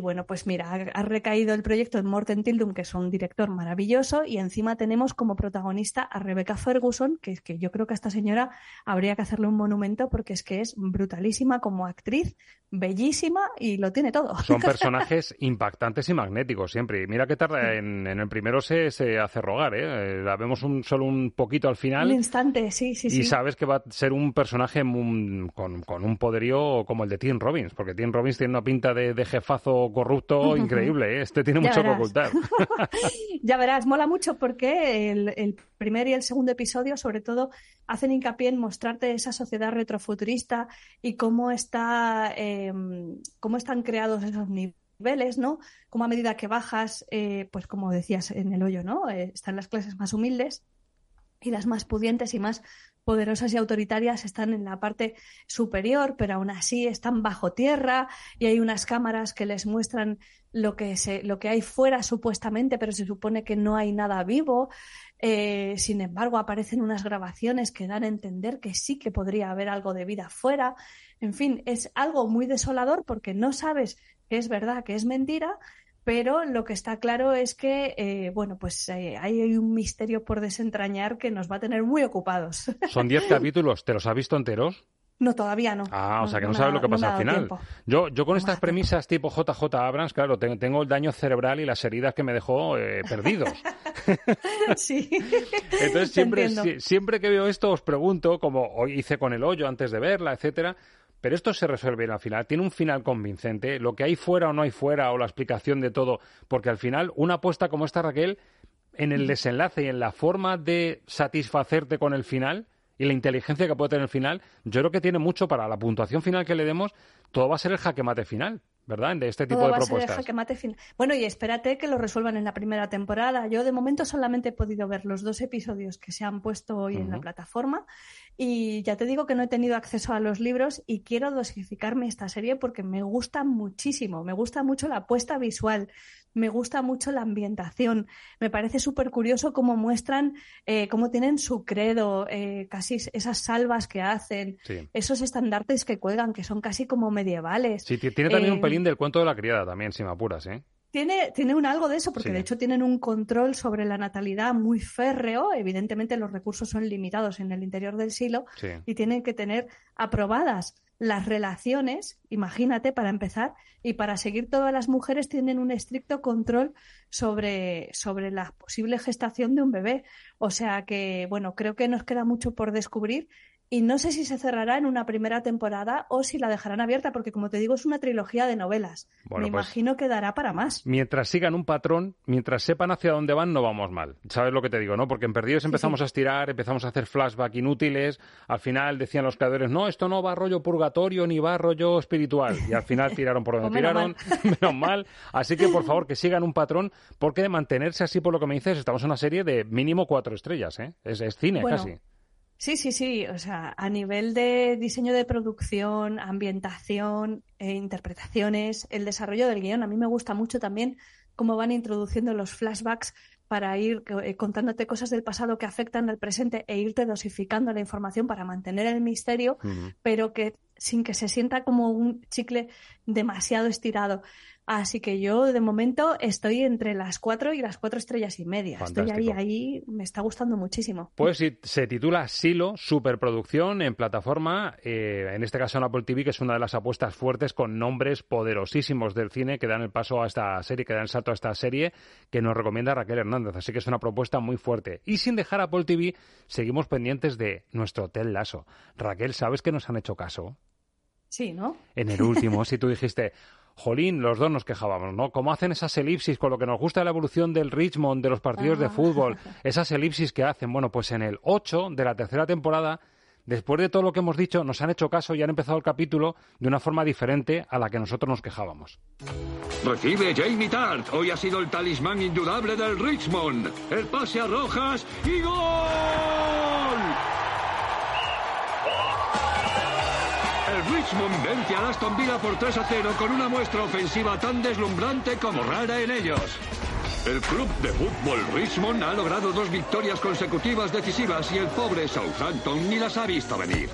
bueno, pues mira, ha, recaído el proyecto en Morten Tildum, que es un director maravilloso, y encima tenemos como protagonista a Rebecca Ferguson, que es que yo creo que a esta señora habría que hacerle un monumento porque es que es brutalísima como actriz, bellísima y lo tiene todo. Son personajes impactantes y magnéticos siempre. Y mira que tarda, en, el primero se, se hace rogar, ¿eh? La vemos un, solo un poquito al final. Un instante, sí, sí, sí. Y sabes que va a ser un personaje con, con un poderío como el de Tim Robbins, porque Tim Robbins tiene una pinta de, jefazo corrupto increíble. ¿eh? Este tiene mucho que ocultar. ya verás, mola mucho porque el, primer y el segundo episodio, sobre todo, hacen hincapié en mostrarte esa sociedad retrofuturista y cómo está, em, cómo están creados esos niveles, ¿no? Como a medida que bajas, eh, pues como decías en el hoyo, ¿no? Eh, están las clases más humildes y las más pudientes y más poderosas y autoritarias están en la parte superior, pero aún así están bajo tierra y hay unas cámaras que les muestran lo que, se, lo que hay fuera supuestamente, pero se supone que no hay nada vivo. Eh, sin embargo, aparecen unas grabaciones que dan a entender que sí que podría haber algo de vida fuera. En fin, es algo muy desolador porque no sabes que es verdad, que es mentira, pero lo que está claro es que, eh, bueno, pues eh, hay un misterio por desentrañar que nos va a tener muy ocupados. Son diez capítulos, ¿te los has visto enteros? No, todavía no. Ah, o sea que no, sabes lo que pasa al final. Yo, yo con estas premisas tipo JJ Abrams, claro, tengo, el daño cerebral y las heridas que me dejó eh, perdidos. sí. Entonces siempre, siempre que veo esto os pregunto, como hoy hice con el hoyo antes de verla, etcétera, pero esto se resuelve al final. Tiene un final convincente. Lo que hay fuera o no hay fuera, o la explicación de todo. Porque al final, una apuesta como esta, Raquel, en el desenlace y en la forma de satisfacerte con el final y la inteligencia que puede tener el final, yo creo que tiene mucho para la puntuación final que le demos. Todo va a ser el jaque mate final. ¿Verdad? De este tipo de propuestas. Bueno, y espérate que lo resuelvan en la primera temporada. Yo de momento solamente he podido ver los dos episodios que se han puesto hoy en la plataforma y ya te digo que no he tenido acceso a los libros y quiero dosificarme esta serie porque me gusta muchísimo, me gusta mucho la apuesta visual, me gusta mucho la ambientación, me parece súper curioso cómo muestran, eh, cómo tienen su credo, eh, casi esas salvas que hacen, esos estandartes que cuelgan, que son casi como medievales. Sí, tiene también un eh, pelín del cuento de la criada también, si me apuras, ¿eh? Tiene, tiene un algo de eso, porque de hecho tienen un control sobre la natalidad muy férreo. Evidentemente los recursos son limitados en el interior del silo y tienen que tener aprobadas las relaciones, imagínate, para empezar, y para seguir todas las mujeres tienen un estricto control sobre, sobre la posible gestación de un bebé. O sea que, bueno, creo que nos queda mucho por descubrir y no sé si se cerrará en una primera temporada o si la dejarán abierta, porque como te digo, es una trilogía de novelas. Bueno, Me pues- imagino que dará para más. Mientras sigan un patrón, mientras sepan hacia dónde van, no vamos mal. ¿Sabes lo que te digo, no? Porque en Perdidos empezamos a estirar, empezamos a hacer flashback inútiles. Al final decían los creadores, no, esto no va a rollo purgatorio ni va a rollo espiritual. Y al final tiraron por donde Pues menos tiraron, menos mal. Así que, por favor, que sigan un patrón, porque de mantenerse así, por lo que me dices, estamos en una serie de mínimo cuatro estrellas, ¿eh? Es, es cine Bueno, casi. Sí, sí, sí. O sea, a nivel de diseño de producción, ambientación, e interpretaciones, el desarrollo del guion, a mí me gusta mucho también cómo van introduciendo los flashbacks para ir eh, contándote cosas del pasado que afectan al presente e irte dosificando la información para mantener el misterio, pero que sin que se sienta como un chicle demasiado estirado. Así que yo de momento estoy entre las cuatro y las cuatro estrellas y media. Estoy ahí, ahí, me está gustando muchísimo. Pues sí, se titula Silo, superproducción en plataforma, eh, en este caso en Apple TV, que es una de las apuestas fuertes con nombres poderosísimos del cine que dan el paso a esta serie, que dan el salto a esta serie que nos recomienda Raquel Hernández. Así que es una propuesta muy fuerte. Y sin dejar Apple TV, seguimos pendientes de nuestro Hotel Lasso. Raquel, ¿sabes que nos han hecho caso? Sí, ¿no? En el último, si tú dijiste, Jolín, los dos nos quejábamos, ¿no? ¿Cómo hacen esas elipsis con lo que nos gusta de la evolución del Richmond, de los partidos de Ah. fútbol? Esas elipsis que hacen. Bueno, pues en el 8 de la tercera temporada, después de todo lo que hemos dicho, nos han hecho caso y han empezado el capítulo de una forma diferente a la que nosotros nos quejábamos. Recibe Jamie Tart. Hoy ha sido el talismán indudable del Richmond. El pase a Rojas y gol. Richmond vence a Aston Villa por 3 a 0 con una muestra ofensiva tan deslumbrante como rara en ellos. El club de fútbol Richmond ha logrado dos victorias consecutivas decisivas y el pobre Southampton ni las ha visto venir.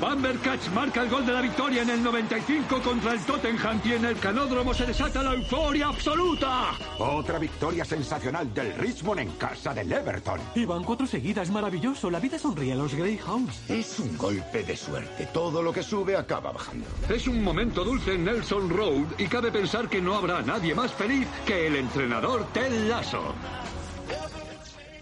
Bamberkatz marca el gol de la victoria en el 95 contra el Tottenham y en el canódromo se desata la euforia absoluta. Otra victoria sensacional del Richmond en casa del Everton. Y van cuatro seguidas, maravilloso. La vida sonríe a los Greyhounds. Es un golpe de suerte. Todo lo que sube acaba bajando. Es un momento dulce en Nelson Road y cabe pensar que no habrá nadie más feliz que el entrenador Ted Lasso.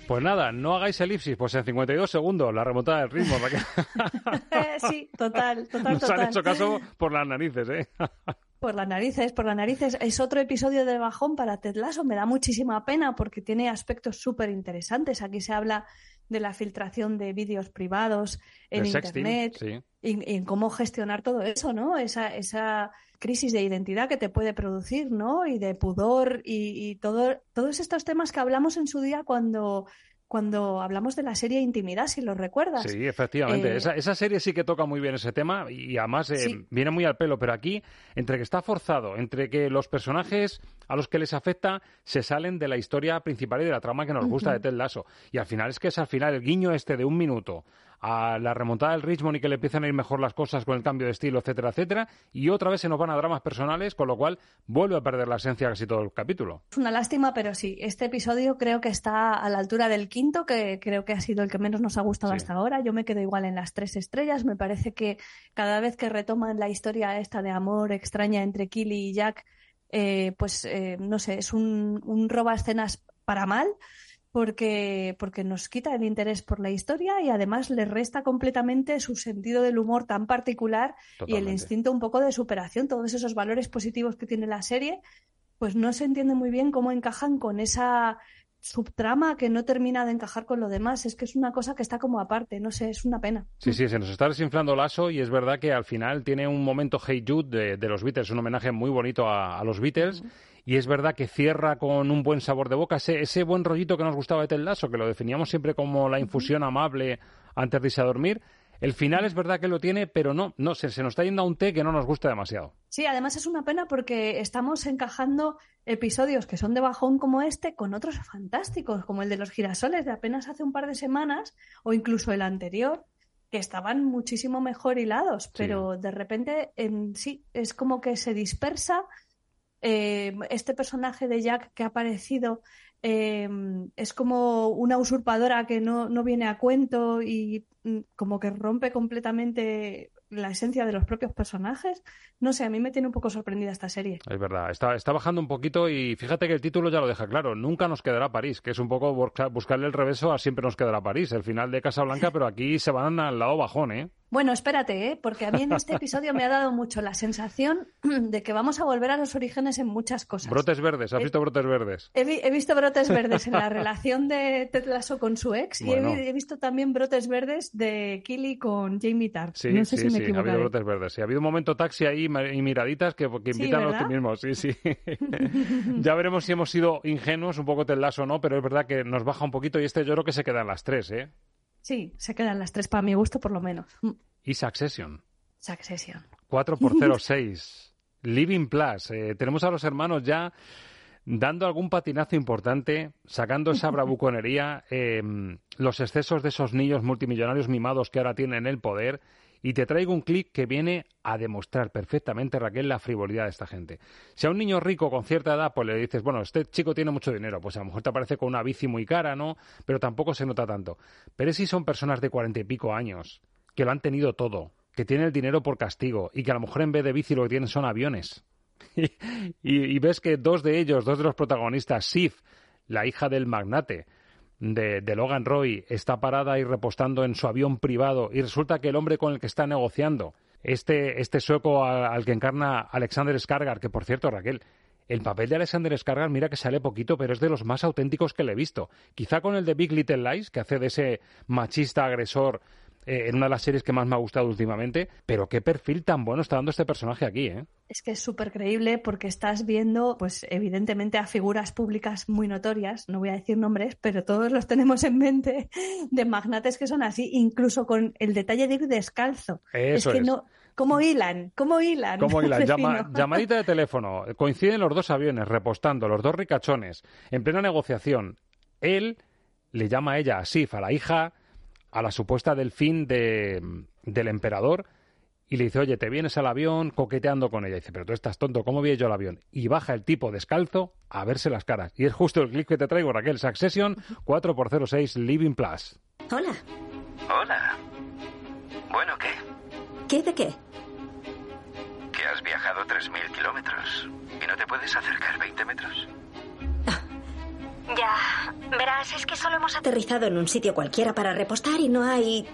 Pues nada, no hagáis elipsis, pues en 52 segundos la remontada del ritmo. Raquel. Eh, sí, total, total, Nos total. han hecho caso por las narices, ¿eh? Por las narices, por las narices. Es otro episodio de bajón para Ted Lasso. Me da muchísima pena porque tiene aspectos súper interesantes. Aquí se habla de la filtración de vídeos privados en sexting, Internet sí. y, y en cómo gestionar todo eso, ¿no? Esa, esa crisis de identidad que te puede producir, ¿no? Y de pudor y, y todo, todos estos temas que hablamos en su día cuando, cuando hablamos de la serie Intimidad, si lo recuerdas. Sí, efectivamente. Eh, Esa, esa serie sí que toca muy bien ese tema y además eh, Sí. viene muy al pelo, pero aquí, entre que está forzado, entre que los personajes a los que les afecta se salen de la historia principal y de la trama que nos gusta de Ted Lasso. Y al final es que es al final el guiño este de un minuto a la remontada del Richmond y que le empiezan a ir mejor las cosas con el cambio de estilo, etcétera, etcétera, y otra vez se nos van a dramas personales, con lo cual vuelve a perder la esencia casi todo el capítulo. Es una lástima, pero sí, este episodio creo que está a la altura del quinto, que creo que ha sido el que menos nos ha gustado Sí. hasta ahora. Yo me quedo igual en las tres estrellas. Me parece que cada vez que retoman la historia esta de amor extraña entre Killy y Jack, eh, pues eh, no sé, es un, un roba escenas para mal. Porque, porque nos quita el interés por la historia y además le resta completamente su sentido del humor tan particular y el instinto un poco de superación, todos esos valores positivos que tiene la serie, pues no se entiende muy bien cómo encajan con esa subtrama que no termina de encajar con lo demás. Es que es una cosa que está como aparte, no sé, es una pena. Sí, sí, se nos está desinflando Lasso y es verdad que al final tiene un momento Hey Jude de, de los Beatles, un homenaje muy bonito a, a los Beatles. Y es verdad que cierra con un buen sabor de boca, ese, ese buen rollito que nos gustaba de Ted Lasso, que lo definíamos siempre como la infusión amable antes de irse a dormir. El final es verdad que lo tiene, pero no, no se, se nos está yendo a un té que no nos gusta demasiado. Sí, además es una pena porque estamos encajando episodios que son de bajón como este con otros fantásticos, como el de los girasoles de apenas hace un par de semanas o incluso el anterior, que estaban muchísimo mejor hilados, pero de repente em, sí, es como que se dispersa. Eh, este personaje de Jack que ha aparecido eh, es como una usurpadora que no, no viene a cuento y mm, como que rompe completamente la esencia de los propios personajes. No sé, a mí me tiene un poco sorprendida esta serie. Es verdad, está, está bajando un poquito y fíjate que el título ya lo deja claro, nunca nos quedará París, que es un poco buscarle el reverso a siempre nos quedará París, el final de Casablanca, pero aquí se van al lado bajón, ¿eh? Bueno, espérate, ¿eh? porque a mí en este episodio me ha dado mucho la sensación de que vamos a volver a los orígenes en muchas cosas. Brotes verdes, ¿has visto brotes verdes? He, visto brotes verdes en la relación de Ted Lasso con su ex y he, visto también brotes verdes de Killy con Jamie Tart. Sí, sí, sí, ha habido brotes verdes. Sí, ha habido un momento taxi ahí y miraditas que, invitan a los optimismos. Sí, sí. ya veremos si hemos sido ingenuos, un poco Ted Lasso, ¿no? Pero es verdad que nos baja un poquito y este yo creo que se quedan las tres, ¿eh? Sí, se quedan las tres para mi gusto, por lo menos. Y Succession. Succession. 4 por 0, 6. Living Plus. Eh, tenemos a los hermanos ya dando algún patinazo importante, sacando esa bravuconería, em, los excesos de esos niños multimillonarios mimados que ahora tienen el poder. Y te traigo un clip que viene a demostrar perfectamente, Raquel, la frivolidad de esta gente. Si a un niño rico con cierta edad, pues le dices, bueno, este chico tiene mucho dinero, pues a lo mejor te aparece con una bici muy cara, ¿no? Pero tampoco se nota tanto. Pero si son personas de cuarenta y pico años, que lo han tenido todo, que tienen el dinero por castigo y que a lo mejor en vez de bici lo que tienen son aviones. y, ves que dos de ellos, dos de los protagonistas, Sif, la hija del magnate, de, Logan Roy está parada y repostando en su avión privado y resulta que el hombre con el que está negociando, este, este sueco al, que encarna Alexander Skargar, que por cierto, Raquel, el papel de Alexander Skargar, mira que sale poquito, pero es de los más auténticos que le he visto. Quizá con el de Big Little Lies, que hace de ese machista agresor eh, en una de las series que más me ha gustado últimamente, pero qué perfil tan bueno está dando este personaje aquí, ¿eh? Es que es súper creíble porque estás viendo, pues evidentemente, a figuras públicas muy notorias, no voy a decir nombres, pero todos los tenemos en mente, de magnates que son así, incluso con el detalle de ir descalzo. Eso es que no... ¿Cómo hilan? ¿Cómo hilan? ¿Cómo hilan? llamadita de teléfono. Coinciden los dos aviones repostando, los dos ricachones, en plena negociación. Él le llama a ella, así, a la hija, a la supuesta delfín de, del emperador y le dice, oye, te vienes al avión coqueteando con ella. Y dice, pero tú estás tonto, ¿cómo vi yo el avión? Y baja el tipo descalzo a verse las caras. Y es justo el clip que te traigo, Raquel. Succession 4x06 Living Plus. Hola. Hola. Bueno, ¿qué? ¿Qué de qué? Que has viajado 3.000 kilómetros y no te puedes acercar 20 metros. Ya, verás, es que solo hemos aterrizado en un sitio cualquiera para repostar y no hay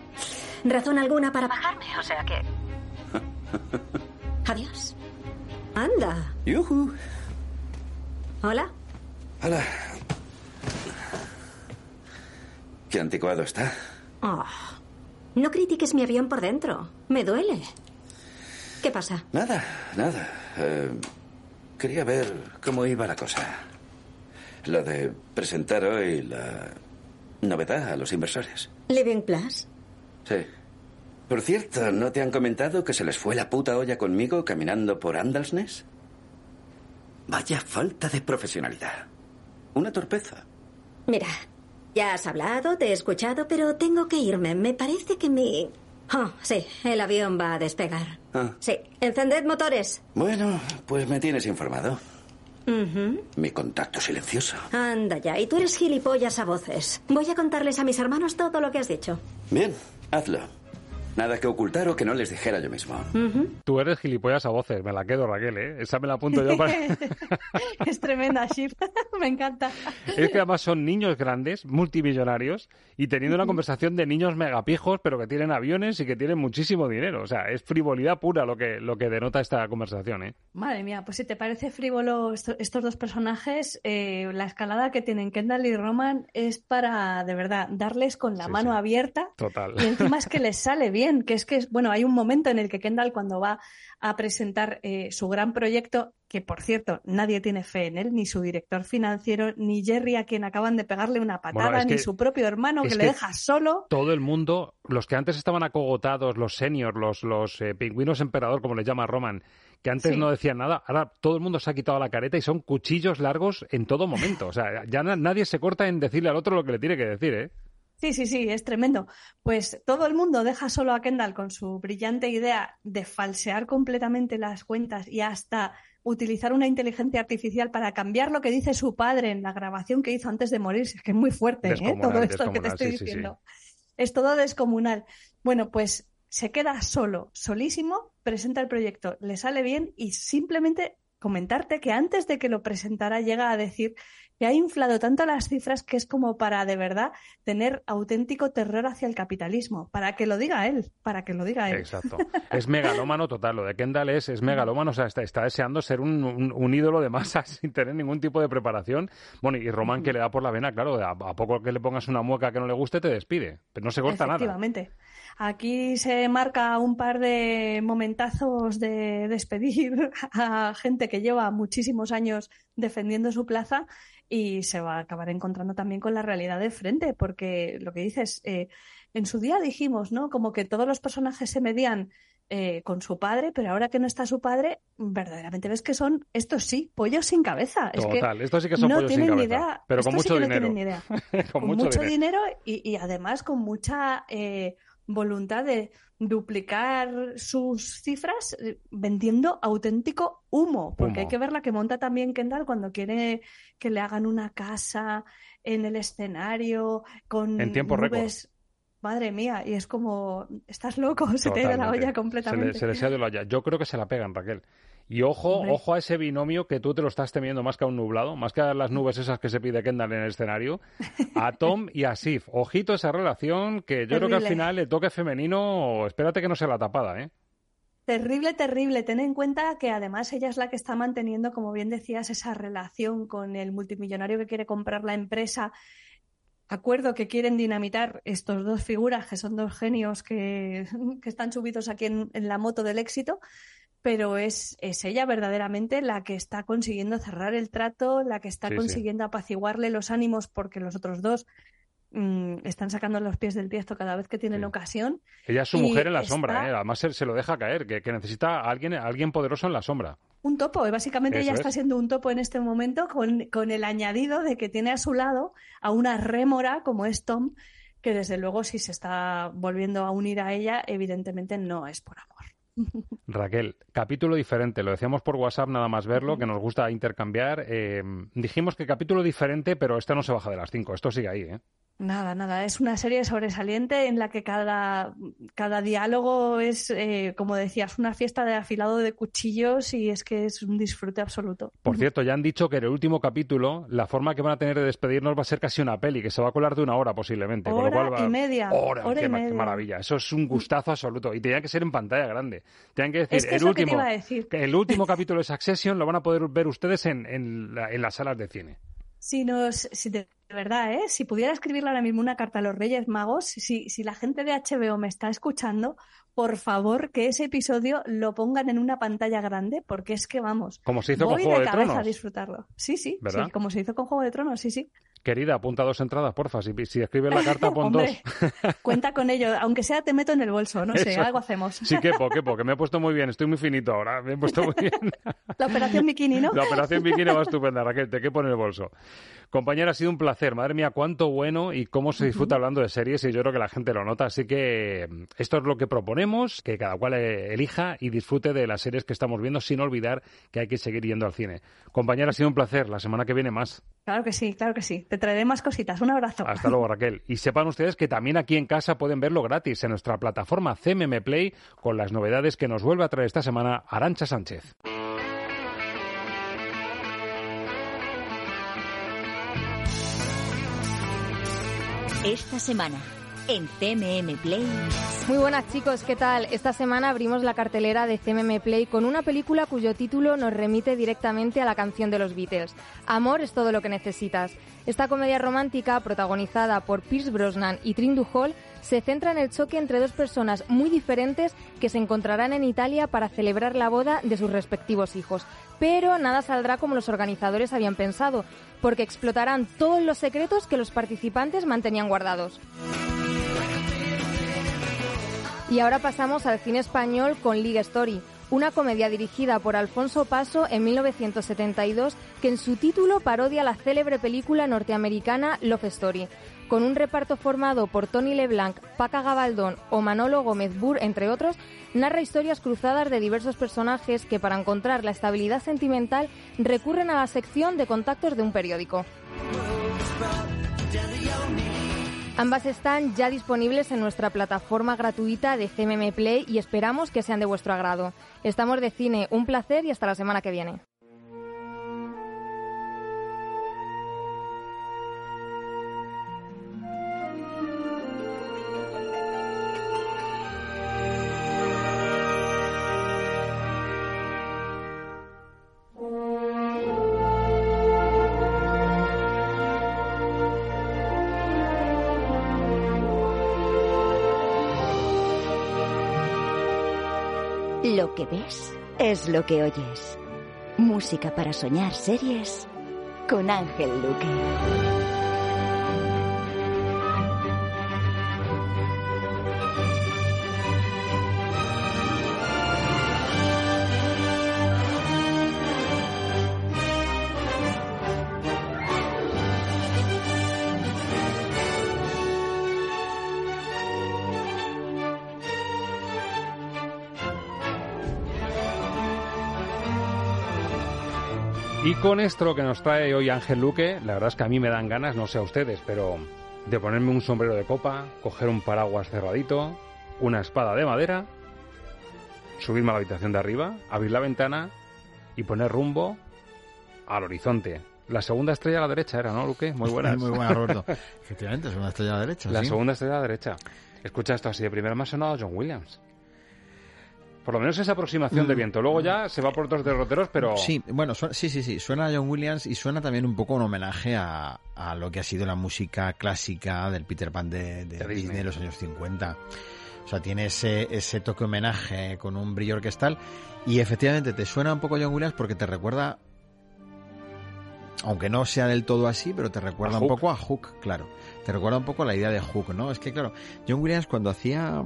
razón alguna para bajarme, o sea que... Adiós. Anda. Yuhu. Hola. Hola. Qué anticuado está. Oh, no critiques mi avión por dentro. Me duele. ¿Qué pasa? Nada, nada. Eh, quería ver cómo iba la cosa. Lo de presentar hoy la novedad a los inversores. ¿Living Plus? Sí. Por cierto, ¿no te han comentado que se les fue la puta olla conmigo caminando por Andalsnes? Vaya falta de profesionalidad. Una torpeza. Mira, ya has hablado, te he escuchado, pero tengo que irme. Me parece que mi... Oh, sí, el avión va a despegar. Ah. Sí, encended motores. Bueno, pues me tienes informado. Mi contacto silencioso. Anda ya, y tú eres gilipollas a voces. Voy a contarles a mis hermanos todo lo que has dicho. Bien, hazlo. Nada que ocultar o que no les dijera yo mismo. Tú eres gilipollas a voces, me la quedo Raquel, ¿eh? Esa me la apunto yo para... es tremenda, Shiv, me encanta. Es que además son niños grandes, multimillonarios, y teniendo una conversación de niños megapijos, pero que tienen aviones y que tienen muchísimo dinero. O sea, es frivolidad pura lo que, lo que denota esta conversación, ¿eh? Madre mía, pues si te parece frívolo estos dos personajes, eh, la escalada que tienen Kendall y Roman es para, de verdad, darles con la mano abierta. Total. Y encima es que les sale bien que es que, bueno, hay un momento en el que Kendall cuando va a presentar eh, su gran proyecto, que por cierto, nadie tiene fe en él, ni su director financiero, ni Jerry a quien acaban de pegarle una patada, ni su propio hermano que, le deja solo. Todo el mundo, los que antes estaban acogotados, los seniors, los, los eh, pingüinos emperador, como le llama Roman, que antes no decían nada, ahora todo el mundo se ha quitado la careta y son cuchillos largos en todo momento. O sea, ya nadie se corta en decirle al otro lo que le tiene que decir, ¿eh? Sí, sí, sí, es tremendo. Pues todo el mundo deja solo a Kendall con su brillante idea de falsear completamente las cuentas y hasta utilizar una inteligencia artificial para cambiar lo que dice su padre en la grabación que hizo antes de morir. Es que es muy fuerte ¿eh? todo esto que te estoy diciendo. Es todo descomunal. Bueno, pues se queda solo, solísimo, presenta el proyecto, le sale bien y simplemente comentarte que antes de que lo presentara llega a decir que ha inflado tanto las cifras que es como para de verdad tener auténtico terror hacia el capitalismo, para que lo diga él, para que lo diga él. Exacto. Es megalómano total, lo de Kendall es, es megalómano, o sea, está, está deseando ser un, un- un ídolo de masas sin tener ningún tipo de preparación. Bueno, y Román que le da por la vena, claro, a, a poco que le pongas una mueca que no le guste te despide, pero no se corta nada. Efectivamente. Aquí se marca un par de momentazos de despedir a gente que lleva muchísimos años defendiendo su plaza y se va a acabar encontrando también con la realidad de frente, porque lo que dices, eh, en su día dijimos, ¿no? Como que todos los personajes se medían eh, con su padre, pero ahora que no está su padre, verdaderamente ves que son, estos sí, pollos sin cabeza. Es que Total, estos sí que son no pollos sin tienen ni cabeza, idea. pero con sí mucho no dinero. idea. con con mucho, dinero. y, y además con mucha eh, voluntad de duplicar sus cifras eh, vendiendo auténtico humo, porque Humo. hay que ver la que monta también Kendall cuando quiere que le hagan una casa en el escenario con En tiempo récord. nubes. Madre mía, y es como, estás loco, se te ha ido la olla completamente. Se le, se les ha ido la olla. Yo creo que se la pegan, Raquel. Y ojo, Hombre. ojo a ese binomio que tú te lo estás temiendo más que a un nublado, más que a las nubes esas que se pide Kendall en el escenario, a Tom y a Sif. Ojito esa relación que yo creo que al final el toque femenino, espérate que no sea la tapada, ¿eh? Terrible, terrible. Ten en cuenta que además ella es la que está manteniendo, como bien decías, esa relación con el multimillonario que quiere comprar la empresa. Acuerdo que quieren dinamitar estos dos figuras, que son dos genios que, que están subidos aquí en, en la moto del éxito, pero es, es ella verdaderamente la que está consiguiendo cerrar el trato, la que está Sí, sí. consiguiendo apaciguarle los ánimos porque los otros dos mm, están sacando los pies del tiesto cada vez que tienen ocasión. Ella es su mujer en la está- sombra, ¿eh? Además se, se lo deja caer, que, que necesita a alguien, a alguien poderoso en la sombra. Un topo, y básicamente Eso ella está es. siendo un topo en este momento con, con el añadido de que tiene a su lado a una rémora como es Tom, que desde luego si se está volviendo a unir a ella, evidentemente no es por amor. Raquel, capítulo diferente, lo decíamos por WhatsApp nada más verlo, que nos gusta intercambiar. Eh, dijimos que capítulo diferente, pero este no se baja de las 5, esto sigue ahí, ¿eh? Nada, nada, es una serie sobresaliente en la que cada, cada diálogo es, eh, como decías, una fiesta de afilado de cuchillos y es que es un disfrute absoluto. Por cierto, ya han dicho que en el último capítulo la forma que van a tener de despedirnos va a ser casi una peli, que se va a colar de una hora posiblemente. con lo Hora cual va- y media, Hora, hora qué, y qué media. maravilla. Eso es un gustazo absoluto. Y tenía que ser en pantalla grande. Tenían que decir, Es que el que último, iba a decir. el último capítulo de Succession lo van a poder ver ustedes en, en la- en las salas de cine. Si nos, si de, de verdad, ¿eh? si pudiera escribirle ahora mismo una carta a los Reyes Magos, si, si la gente de HBO me está escuchando, por favor que ese episodio lo pongan en una pantalla grande, porque es que vamos, Como se hizo con voy Juego de de cabeza Tronos. a disfrutarlo. Sí, sí, ¿Verdad? sí, como se hizo con Juego de Tronos, sí, sí. Querida, apunta dos entradas, porfa. Si, si escribes la carta, pon dos. Hombre, cuenta con ello, aunque sea te meto en el bolso, no sé, Eso. algo hacemos. Sí, quepo, quepo, que me he puesto muy bien. Estoy muy finito ahora. Me he puesto muy bien. La operación bikini, ¿no? La operación bikini va estupenda, Raquel, te quepo en el bolso. Compañera, ha sido un placer. Madre mía, cuánto bueno y cómo se disfruta hablando de series y yo creo que la gente lo nota. Así que mm, esto es lo que proponemos, que cada cual eh, elija y disfrute de las series que estamos viendo sin olvidar que hay que seguir yendo al cine. Compañera, ha sido un placer. La semana que viene más. Claro que sí, claro que sí. Te traeré más cositas. Un abrazo. Hasta luego, Raquel. Y sepan ustedes que también aquí en casa pueden verlo gratis en nuestra plataforma CMM Play con las novedades que nos vuelve a traer esta semana Arancha Sánchez. Esta semana, en CMM Play. Muy buenas chicos, ¿qué tal? Esta semana abrimos la cartelera de CMM Play con una película cuyo título nos remite directamente a la canción de los Beatles. Amor es todo lo que necesitas. Esta comedia romántica, protagonizada por Pierce Brosnan y Trindu Hall, se centra en el choque entre dos personas muy diferentes que se encontrarán en Italia para celebrar la boda de sus respectivos hijos. Pero nada saldrá como los organizadores habían pensado, porque explotarán todos los secretos que los participantes mantenían guardados. Y ahora pasamos al cine español con League Story, una comedia dirigida por Alfonso Paso en 1972 que en su título parodia la célebre película norteamericana Love Story. Con un reparto formado por Tony LeBlanc, Paca Gabaldón o Manolo Gómez Burr, entre otros, narra historias cruzadas de diversos personajes que para encontrar la estabilidad sentimental recurren a la sección de contactos de un periódico. Ambas están ya disponibles en nuestra plataforma gratuita de CMM Play y esperamos que sean de vuestro agrado. Estamos de cine, un placer y hasta la semana que viene. Que ves es lo que oyes. Música para soñar series con Ángel Luque. Con esto que nos trae hoy Ángel Luque, la verdad es que a mí me dan ganas, no sé a ustedes, pero de ponerme un sombrero de copa, coger un paraguas cerradito, una espada de madera, subirme a la habitación de arriba, abrir la ventana y poner rumbo al horizonte. La segunda estrella a la derecha era, ¿no, Luque? Muy buena. Muy buena, Roberto. Efectivamente, segunda estrella a la derecha. La sí. segunda estrella a la derecha. Escucha esto así de primera me ha sonado John Williams. Por lo menos esa aproximación de viento. Luego ya se va por otros derroteros, pero... Mm. Sí, bueno, su- sí, sí, sí. Suena a John Williams y suena también un poco un homenaje a, a lo que ha sido la música clásica del Peter Pan de, de Disney. Disney de los años 50. O sea, tiene ese, ese toque homenaje con un brillo orquestal y efectivamente te suena un poco a John Williams porque te recuerda, aunque no sea del todo así, pero te recuerda un poco a Hook, claro. Te recuerda un poco a la idea de Hook, ¿no? Es que, claro, John Williams cuando hacía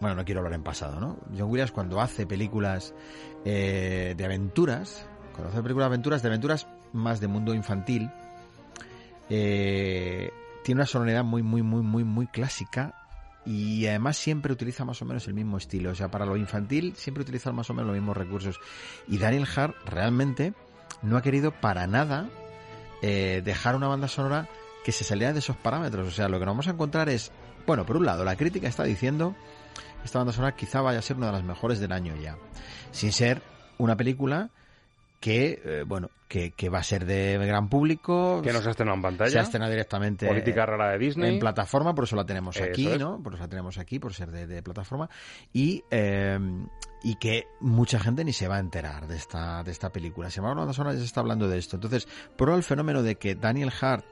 bueno, no quiero hablar en pasado, ¿no? John Williams cuando hace películas eh, de aventuras, cuando hace películas de aventuras, de aventuras más de mundo infantil, eh, tiene una sonoridad muy, muy, muy, muy, muy clásica y además siempre utiliza más o menos el mismo estilo. O sea, para lo infantil siempre utiliza más o menos los mismos recursos. Y Daniel Hart realmente no ha querido para nada eh, dejar una banda sonora que se saliera de esos parámetros. O sea, lo que nos vamos a encontrar es, bueno, por un lado, la crítica está diciendo esta banda sonora quizá vaya a ser una de las mejores del año ya. Sin ser una película que, eh, bueno, que, que va a ser de gran público. Que no se ha estrenado en pantalla. Se ha estrenado directamente. Política rara de Disney. En plataforma, por eso la tenemos Eso aquí, es. ¿no? Por eso la tenemos aquí, por ser de, de plataforma. Y, eh, y que mucha gente ni se va a enterar de esta, de esta película. Sin embargo, banda sonora ya se está hablando de esto. Entonces, prueba el fenómeno de que Daniel Hart,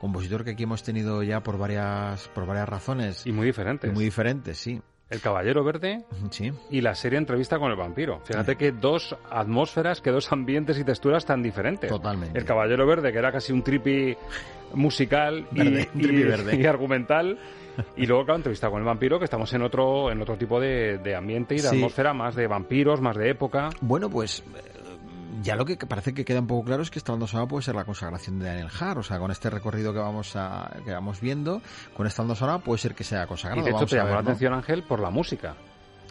compositor que aquí hemos tenido ya por varias, por varias razones. Y muy diferentes. Muy diferentes, sí. El Caballero Verde Sí. y la serie Entrevista con el Vampiro. Fíjate que dos atmósferas, que dos ambientes y texturas tan diferentes. Totalmente. El Caballero Verde, que era casi un trippy musical y, verde. argumental. Y luego, claro, Entrevista con el Vampiro, que estamos en otro, en otro tipo de, de ambiente y de Sí. atmósfera, más de vampiros, más de época. Bueno, pues ya lo que parece que queda un poco claro es que esta banda sonora puede ser la consagración de Daniel Hart. O sea, con este recorrido que vamos a, que vamos viendo, con esta banda sonora puede ser que sea consagrado. Y de hecho te llamó la ¿no? atención, Ángel, por la música.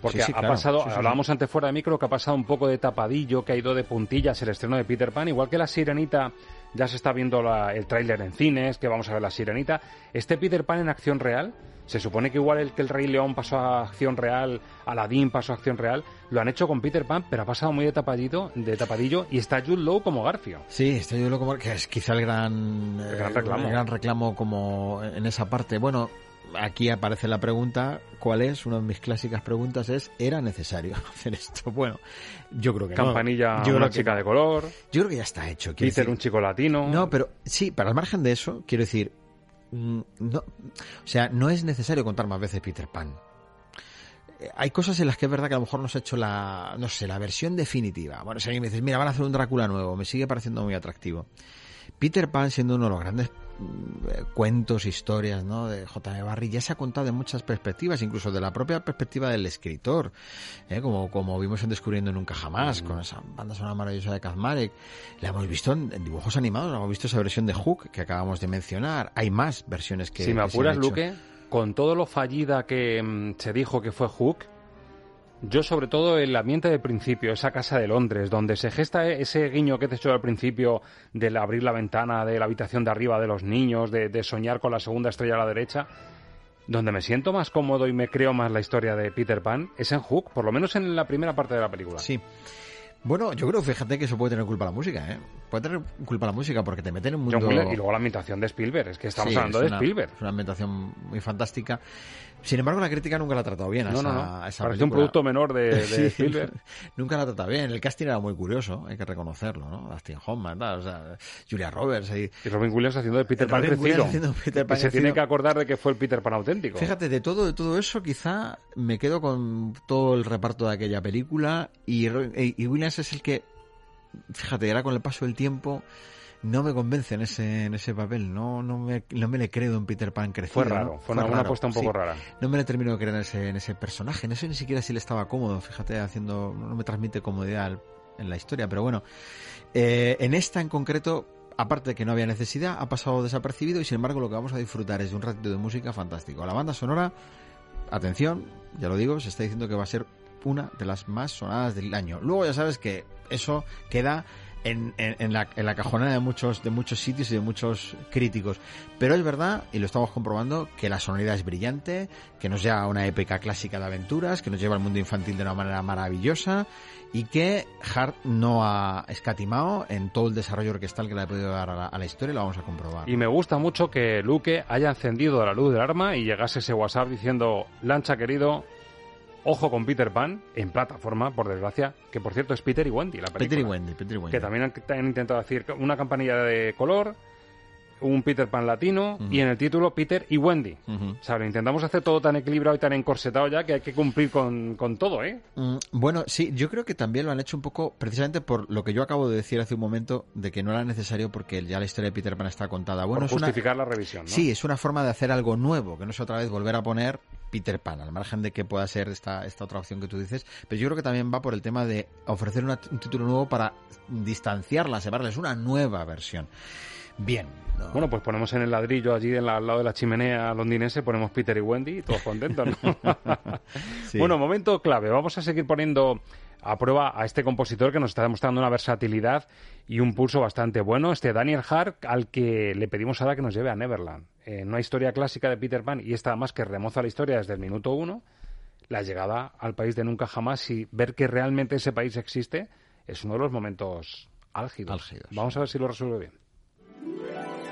Porque Sí, sí, ha claro. pasado, sí, hablábamos antes fuera de micro, que ha pasado un poco de tapadillo, que ha ido de puntillas el estreno de Peter Pan, igual que La Sirenita, ya se está viendo la- el tráiler en cines, que vamos a ver La Sirenita. Este Peter Pan en acción real, se supone que igual el que el Rey León pasó a acción real, Aladdin pasó a acción real, lo han hecho con Peter Pan, pero ha pasado muy de tapadillo, de tapadillo y está Jude Law como Garfio. Sí, estoy yo como que es quizá el gran, El gran reclamo. el gran reclamo como en esa parte. Bueno, aquí aparece la pregunta, ¿cuál es? Una de mis clásicas preguntas es, ¿era necesario hacer esto? Bueno, yo creo que no. Campanilla, Yo una que chica no. de color, Yo creo que ya está hecho. quiero Peter, decir- un chico latino. No, pero sí, para el margen de eso, quiero decir, no, o sea, no es necesario contar más veces Peter Pan. Eh, Hay cosas en las que es verdad que a lo mejor no se ha hecho la, no sé, la versión definitiva. Bueno, si alguien me dices, mira, van a hacer un Drácula nuevo, me sigue pareciendo muy atractivo. Peter Pan siendo uno de los grandes mm, cuentos, historias, ¿no? De J.M. Barry ya se ha contado de muchas perspectivas, incluso de la propia perspectiva del escritor, ¿eh? como, como vimos en Descubriendo Nunca Jamás, con esa banda sonora maravillosa de Kazmarek. La hemos visto en, en dibujos animados, la hemos visto esa versión de Hook que acabamos de mencionar. Hay más versiones que si me apuras. Luque, con todo lo fallida que mm, se dijo que fue Hook, Yo, sobre todo, el ambiente del principio, esa casa de Londres, donde se gesta ese guiño que te he hecho al principio del abrir la ventana de la habitación de arriba de los niños, de, de soñar con la segunda estrella a la derecha, donde me siento más cómodo y me creo más la historia de Peter Pan, es en Hook, por lo menos en la primera parte de la película. Sí. Bueno, yo creo, fíjate que eso puede tener culpa la música, ¿eh? Puede tener culpa la música porque te mete en un mundo... John Williams, y luego la ambientación de Spielberg, es que estamos Sí, hablando es de una- Spielberg. Es una ambientación muy fantástica. Sin embargo, la crítica nunca la ha tratado bien. a No, esa- no, no. a esa Parece un producto menor de- de Sí, Spielberg. nunca la ha tratado bien. El casting era muy curioso, hay que reconocerlo, ¿no? Dustin Hoffman, tal, o sea, Julia Roberts. Y Robin Williams haciendo de Peter Pan crecido. Peter Pan se tiene que acordar de que fue el Peter Pan auténtico. Fíjate, de todo, de todo eso, quizá me quedo con todo el reparto de aquella película y, y y Williams es el que, fíjate, ahora con el paso del tiempo no me convence en ese, en ese papel, no, no, me, no me le creo en Peter Pan crecido. Fue raro, ¿no? fue una- una apuesta un poco sí. rara. No me le termino de creer en ese, en ese personaje, no sé ni siquiera si él estaba cómodo, fíjate, haciendo, no me transmite comodidad en la historia, pero bueno, eh, en esta en concreto, aparte de que no había necesidad, ha pasado desapercibido y sin embargo lo que vamos a disfrutar es de un ratito de música fantástico. La banda sonora, atención, ya lo digo, se está diciendo que va a ser una de las más sonadas del año. Luego ya sabes que eso queda en, la, en la cajonera de muchos, de muchos sitios y de muchos críticos. Pero es verdad, y lo estamos comprobando, que la sonoridad es brillante, que nos lleva a una épica clásica de aventuras, que nos lleva al mundo infantil de una manera maravillosa y que Hart no ha escatimado en todo el desarrollo orquestal que le ha podido dar a la, historia y lo vamos a comprobar. Y me gusta mucho que Luke haya encendido la luz del arma y llegase ese WhatsApp diciendo, Lancha querido, ojo con Peter Pan, en plataforma, por desgracia, que por cierto es Peter y Wendy la película. Peter y Wendy, Peter y Wendy. Que también han, han intentado decir una campanilla de color, un Peter Pan latino y en el título Peter y Wendy. O sea, lo intentamos hacer todo tan equilibrado y tan encorsetado ya que hay que cumplir con, con todo, ¿eh? Mm, Bueno, sí, yo creo que también lo han hecho un poco precisamente por lo que yo acabo de decir hace un momento de que no era necesario porque ya la historia de Peter Pan está contada. Bueno, por es una- justificar la revisión, ¿no? Sí, es una forma de hacer algo nuevo, que no es otra vez volver a poner Peter Pan, al margen de que pueda ser esta, esta otra opción que tú dices. Pero yo creo que también va por el tema de ofrecer una- un título nuevo para distanciarla, separarles una nueva versión. Bien. no. Bueno, pues ponemos en el ladrillo allí en la- al lado de la chimenea londinense, ponemos Peter y Wendy y todos contentos, ¿no? Sí. Bueno, momento clave. Vamos a seguir poniendo a prueba a este compositor que nos está demostrando una versatilidad y un pulso bastante bueno, este Daniel Hart, al que le pedimos ahora que nos lleve a Neverland. Eh, una historia clásica de Peter Pan y esta además que remoza la historia desde el minuto uno, la llegada al país de nunca jamás y ver que realmente ese país existe es uno de los momentos álgidos. Álgidos. Vamos a ver si lo resuelve bien.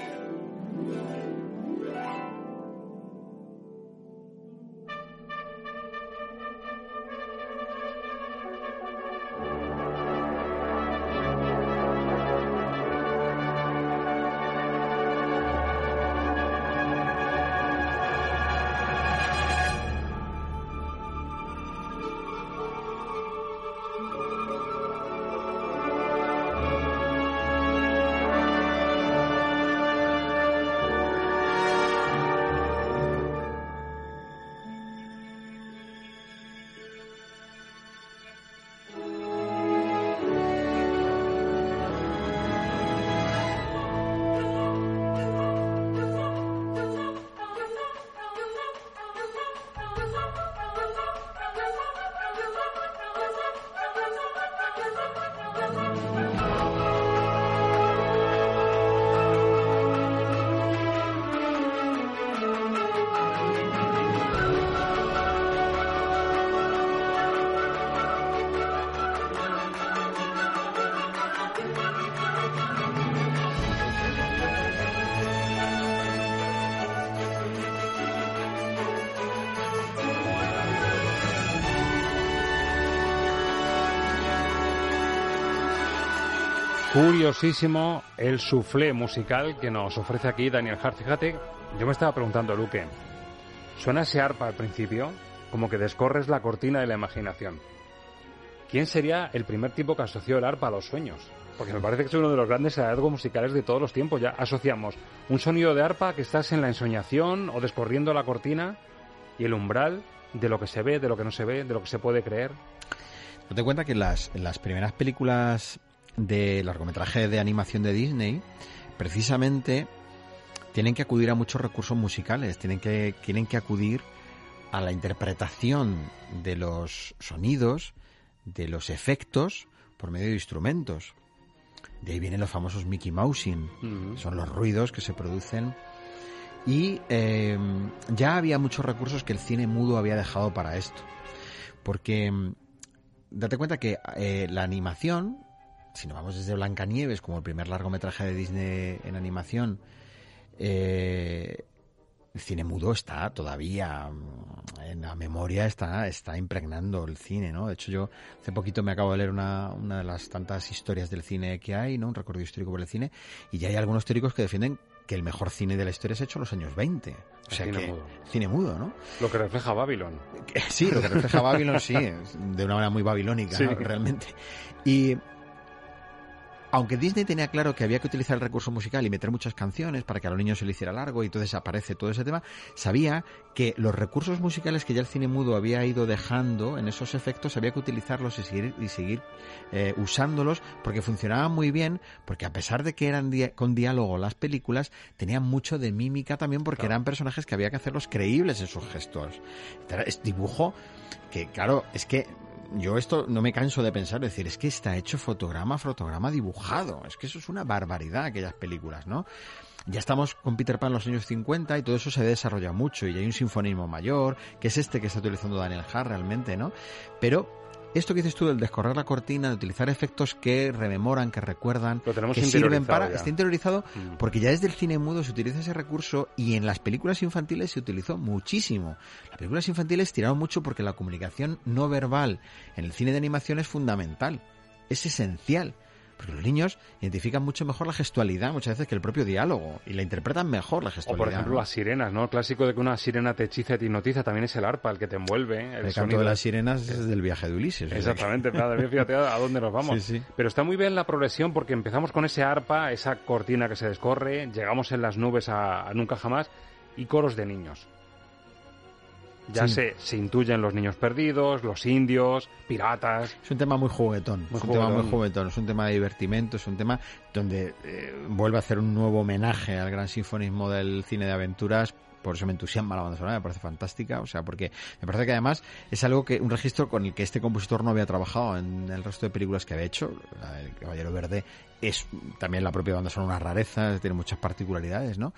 Curiosísimo el soufflé musical que nos ofrece aquí Daniel Hart. Fíjate, yo me estaba preguntando, Luque, suena ese arpa al principio, como que descorres la cortina de la imaginación. ¿Quién sería el primer tipo que asoció el arpa a los sueños? Porque me parece que es uno de los grandes hallazgos musicales de todos los tiempos. Ya asociamos un sonido de arpa que estás en la ensoñación o descorriendo la cortina y el umbral de lo que se ve, de lo que no se ve, de lo que se puede creer. Date cuenta que las, las primeras películas de largometraje de animación de Disney, precisamente tienen que acudir a muchos recursos musicales, tienen que, tienen que acudir a la interpretación de los sonidos, de los efectos, por medio de instrumentos. De ahí vienen los famosos Mickey Mousing, son los ruidos que se producen. Y eh, ya había muchos recursos que el cine mudo había dejado para esto. Porque mm, date cuenta que eh, la animación, si nos vamos desde Blancanieves como el primer largometraje de Disney en animación, eh, el cine mudo está todavía mm, en la memoria, está, está impregnando el cine, ¿no? De hecho, yo hace poquito me acabo de leer una, una de las tantas historias del cine que hay, ¿no? Un recorrido histórico por el cine, y ya hay algunos teóricos que defienden que el mejor cine de la historia se ha hecho en los años 20. O sea cine que mudo. cine mudo, ¿no? Lo que refleja Babylon. Sí, lo que refleja Babylon, sí, de una manera muy babilónica, Sí. ¿no? realmente. Y aunque Disney tenía claro que había que utilizar el recurso musical y meter muchas canciones para que a los niños se le hiciera largo y entonces aparece todo ese tema, sabía que los recursos musicales que ya el cine mudo había ido dejando en esos efectos había que utilizarlos y seguir, y seguir eh, usándolos porque funcionaban muy bien, porque a pesar de que eran con diálogo las películas, tenían mucho de mímica también porque eran personajes que había que hacerlos creíbles en sus gestos. Es dibujo que, claro, es que yo esto no me canso de pensar, decir, es que está hecho fotograma fotograma dibujado. Es que eso es una barbaridad, aquellas películas, ¿no? Ya estamos con Peter Pan en los años 50 y todo eso se desarrolla mucho y hay un sinfonismo mayor, que es este que está utilizando Daniel Hart realmente, ¿no? Pero esto que dices tú del descorrer la cortina, de utilizar efectos que rememoran, que recuerdan, Lo tenemos que sirven para... ya. Está interiorizado Mm. porque ya desde el cine mudo se utiliza ese recurso y en las películas infantiles se utilizó muchísimo. Las películas infantiles tiraron mucho porque la comunicación no verbal en el cine de animación es fundamental, es esencial. Porque los niños identifican mucho mejor la gestualidad muchas veces que el propio diálogo y la interpretan mejor la O gestualidad. por ejemplo ¿no? las sirenas, ¿no? El clásico de que una sirena te hechiza y te hipnotiza también es el arpa, el que te envuelve. El, el canto sonido. de las sirenas es del viaje de Ulises. o que- Exactamente, fíjate fíjate a dónde nos vamos. Sí, sí. Pero está muy bien la progresión porque empezamos con ese arpa, esa cortina que se descorre, llegamos en las nubes a, a nunca jamás y coros de niños. Ya Sí. se, se intuyen los niños perdidos, los indios, piratas. Es un tema muy juguetón, Muy es un tema muy juguetón. es un tema de divertimento, es un tema donde eh, vuelve a hacer un nuevo homenaje al gran sinfonismo del cine de aventuras. Por eso me entusiasma la banda sonora, me parece fantástica, o sea, porque me parece que además es algo que, un registro con el que este compositor no había trabajado en el resto de películas que había hecho. Del Caballero Verde es también la propia banda sonora una rareza, tiene muchas particularidades, ¿no?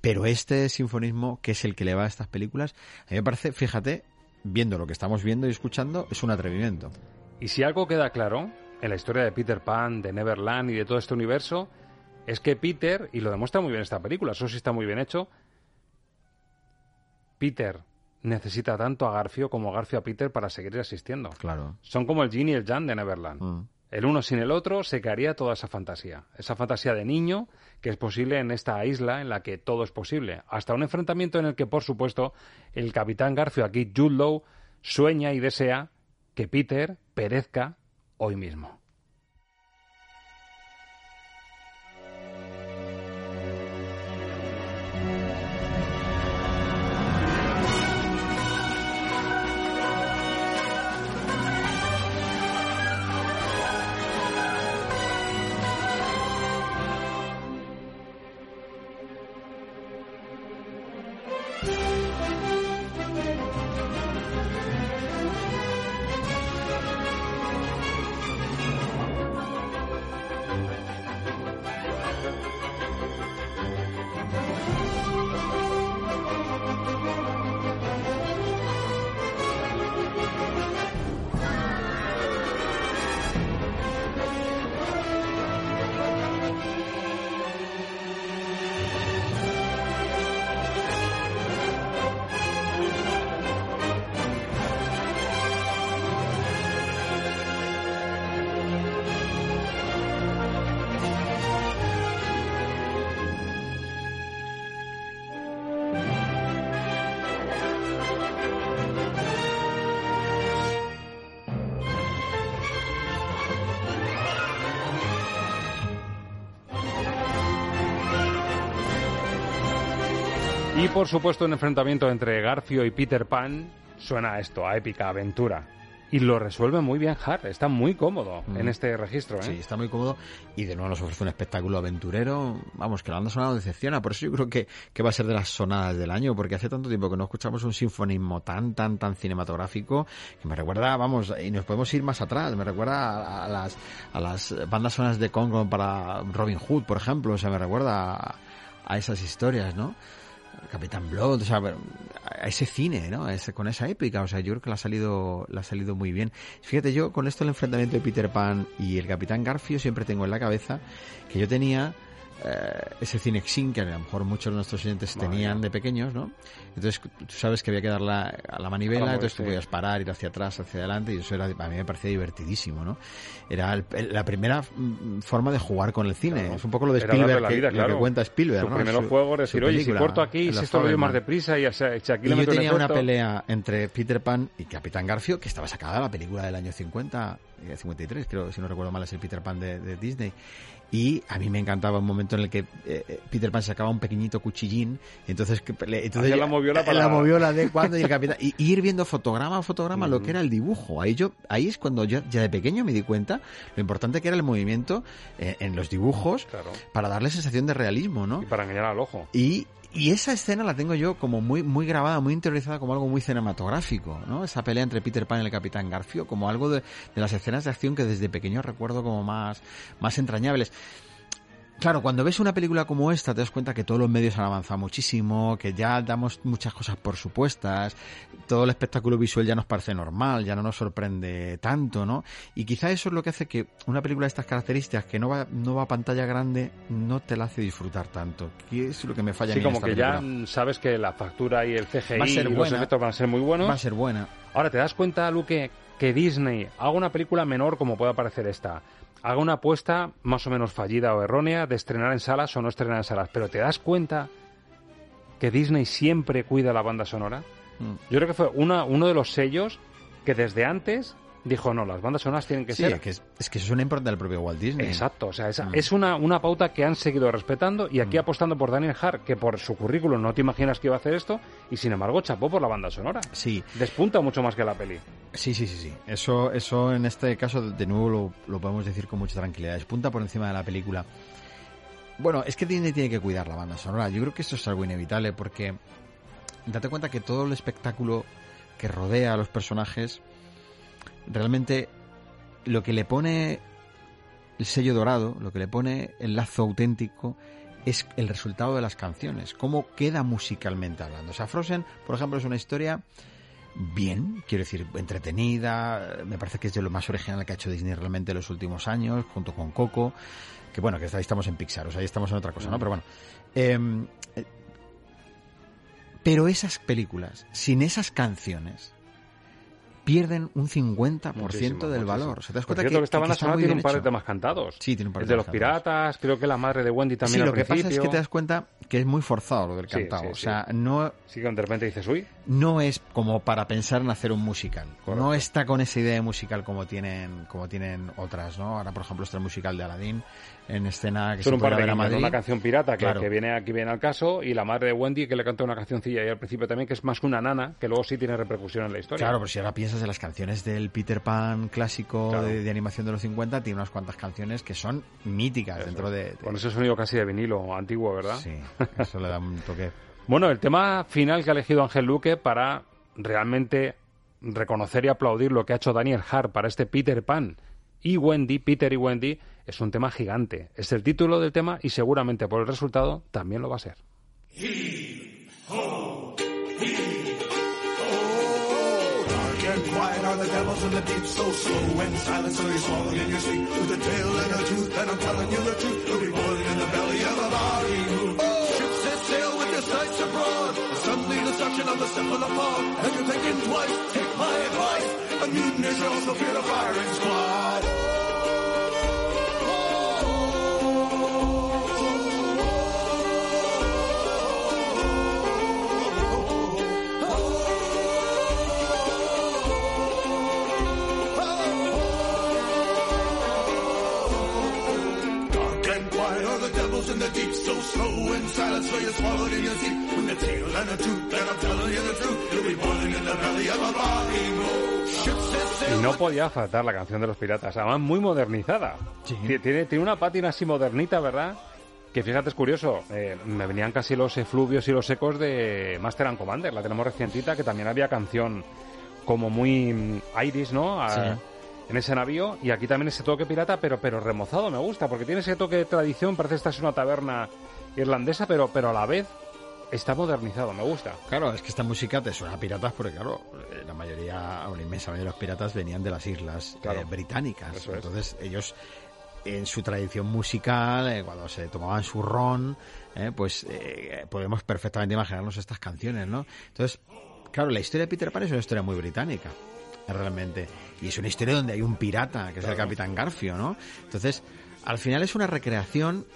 Pero este sinfonismo, que es el que le va a estas películas, a mí me parece, fíjate, viendo lo que estamos viendo y escuchando, es un atrevimiento. Y si algo queda claro en la historia de Peter Pan, de Neverland y de todo este universo, es que Peter, y lo demuestra muy bien esta película, eso sí está muy bien hecho, Peter necesita tanto a Garfio como Garfio a Peter para seguir existiendo. Claro. Son como el Yin y el Yang de Neverland. Mm. El uno sin el otro se caería toda esa fantasía. Esa fantasía de niño que es posible en esta isla en la que todo es posible. Hasta un enfrentamiento en el que, por supuesto, el capitán Garfio, aquí Jude Law, sueña y desea que Peter perezca hoy mismo. Por supuesto un enfrentamiento entre Garfio y Peter Pan suena a esto, a épica aventura. Y lo resuelve muy bien Hart, está muy cómodo Mm. en este registro. ¿eh? Sí, está muy cómodo y de nuevo nos ofrece un espectáculo aventurero. Vamos, que la banda sonora nos decepciona. Por eso yo creo que, que va a ser de las sonadas del año, porque hace tanto tiempo que no escuchamos un sinfonismo tan, tan, tan cinematográfico que me recuerda, vamos, y nos podemos ir más atrás. Me recuerda a, a las, a las bandas sonoras de Congo para Robin Hood, por ejemplo. O sea, me recuerda a, a esas historias, ¿no? Capitán Blood, o sea, a ese cine, ¿no? Ese- con esa épica, o sea, yo creo que le ha salido, le ha salido muy bien. Fíjate, yo con esto el enfrentamiento de Peter Pan y el Capitán Garfio siempre tengo en la cabeza que yo tenía eh, ese Cinexin que a lo mejor muchos de nuestros oyentes tenían de pequeños, ¿no? Entonces tú sabes que había que darle a, la manivela, A la entonces tú sí. podías parar, ir hacia atrás, hacia adelante, y eso era, a mí me parecía divertidísimo, ¿no? Era el- el- la primera mm, forma de jugar con el cine. Claro. Es un poco lo de Spielberg, la que, vida, lo que cuenta Spielberg, Su ¿no? primeros Su- juegos, decir, oye, si corto aquí, si esto lo doy más deprisa, y así, si aquí Y yo tenía una pelea entre Peter Pan y Capitán Garfio, que estaba sacada la película del año 50, eh, 53, creo, si no recuerdo mal, es el Peter Pan de, de Disney. Y a mí me encantaba un momento en el que eh, eh, Peter Pan sacaba un pequeñito cuchillín, entonces, que, le- entonces Hacía la moviola para- la moviola de cuando y el capitán, y, y ir viendo fotograma a fotograma lo Ujú. que era el dibujo. Ahí yo, ahí es cuando yo ya de pequeño me di cuenta lo importante que era el movimiento eh, en los dibujos Claro. para darle sensación de realismo, ¿no? Y para engañar al ojo. Y, y esa escena la tengo yo como muy, muy grabada, muy interiorizada como algo muy cinematográfico, ¿no? Esa pelea entre Peter Pan y el Capitán Garfio, como algo de, de las escenas de acción que desde pequeño recuerdo como más, más entrañables. Claro, cuando ves una película como esta te das cuenta que todos los medios han avanzado muchísimo, que ya damos muchas cosas por supuestas, todo el espectáculo visual ya nos parece normal, ya no nos sorprende tanto, ¿no? Y quizá eso es lo que hace que una película de estas características, que no va, no va a pantalla grande, no te la hace disfrutar tanto. ¿Qué es lo que me falla Sí, a mí en como esta que ya película? sabes que la factura y el CGI Va a ser y los buena. efectos van a ser muy buenos. Va a ser buena. Ahora, ¿te das cuenta, Luque, que Disney haga una película menor como pueda parecer esta? Haga una apuesta más o menos fallida o errónea de estrenar en salas o no estrenar en salas. Pero ¿te das cuenta que Disney siempre cuida la banda sonora? Mm. Yo creo que fue una, uno de los sellos que desde antes dijo, no, las bandas sonoras tienen que Sí, ser es que es, es que eso es una importante del propio Walt Disney. Exacto, o sea, esa- Mm. es una, una pauta que han seguido respetando y aquí apostando por Daniel Hart, que por su currículum no te imaginas que iba a hacer esto, y sin embargo chapó por la banda sonora. Sí. Despunta mucho más que la peli. Sí, sí, sí, sí. Eso, eso en este caso, de nuevo, lo, lo podemos decir con mucha tranquilidad. Es punta por encima de la película. Bueno, es que Disney tiene que cuidar la banda sonora. Yo creo que eso es algo inevitable porque date cuenta que todo el espectáculo que rodea a los personajes realmente lo que le pone el sello dorado, lo que le pone el lazo auténtico es el resultado de las canciones, cómo queda musicalmente hablando. O sea, Frozen, por ejemplo, es una historia bien, quiero decir, entretenida, me parece que es de lo más original que ha hecho Disney realmente en los últimos años, junto con Coco, que bueno, que ahí estamos en Pixar, o sea, ahí estamos en otra cosa, ¿no? Pero bueno. em, eh, pero esas películas, sin esas canciones, pierden un 50% Muchísimo, del valor. O sea, te das cuenta cierto, que, que esta banda sonora tiene un par de temas cantados. Sí, tiene un par El de de los cantados. piratas, creo que la madre de Wendy también sí, al lo que pasa es que te das cuenta que es muy forzado lo del Sí, cantado. sí, o sea, no, Sí, que de repente dices, uy, no es como para pensar en hacer un musical. Correcto. No está con esa idea de musical como tienen, como tienen otras, ¿no? Ahora, por ejemplo, está el musical de Aladdin en escena que son se un par puede de ver una canción pirata que, Claro. que viene aquí viene al caso y la madre de Wendy que le canta una cancioncilla ahí al principio también que es más que una nana que luego sí tiene repercusión en la historia. Claro, pero si ahora piensas en las canciones del Peter Pan clásico Claro. de, de animación de los 50, tiene unas cuantas canciones que son míticas Eso. dentro de, de- Con ese sonido casi de vinilo antiguo, ¿verdad? Sí, eso le da un toque. Bueno, el tema final que ha elegido Ángel Luque para realmente reconocer y aplaudir lo que ha hecho Daniel Hart para este Peter Pan y Wendy, Peter y Wendy, es un tema gigante. Es el título del tema y seguramente por el resultado también lo va a ser. Quiet are the devils in the deep, so slow and silent, so you swallow in your sleep. With a tail and a tooth, and I'm telling you the truth, you'll be boiling in the belly of a body move. Ships set sail with your sights abroad, suddenly destruction of the cephalopod, and you're thinking twice, take my advice, a mutiny shows no fear the firing squad. Deep, so slow and silent, so you swallow it in your teeth. With the tale and the truth, and I'm telling you the truth, you'll be boiling in the belly of a barking bull. Ships set sail Y no podía faltar la canción de los piratas, además muy modernizada. Ti- Tiene, tiene una pátina así modernita, ¿verdad? Que fíjate, es curioso, eh, me venían casi los efluvios y los ecos de Master and Commander, la tenemos recientita, que también había canción como muy mm, iris, ¿no? A- Sí. En ese navío, y aquí también ese toque pirata, pero, pero remozado me gusta, porque tiene ese toque de tradición, parece que esta es una taberna irlandesa, pero, pero a la vez está modernizado, me gusta. Claro, es que esta música te suena a piratas porque, claro, eh, la mayoría, o la inmensa mayoría de los piratas venían de las islas Claro. eh, británicas. Eso es. Entonces, ellos, en su tradición musical, eh, cuando se tomaban su ron, eh, pues eh, podemos perfectamente imaginarnos estas canciones, ¿no? Entonces, claro, la historia de Peter Pan es una historia muy británica, realmente. Y es una historia donde hay un pirata, que es el Claro. Capitán Garfio, ¿no? Entonces, al final es una recreación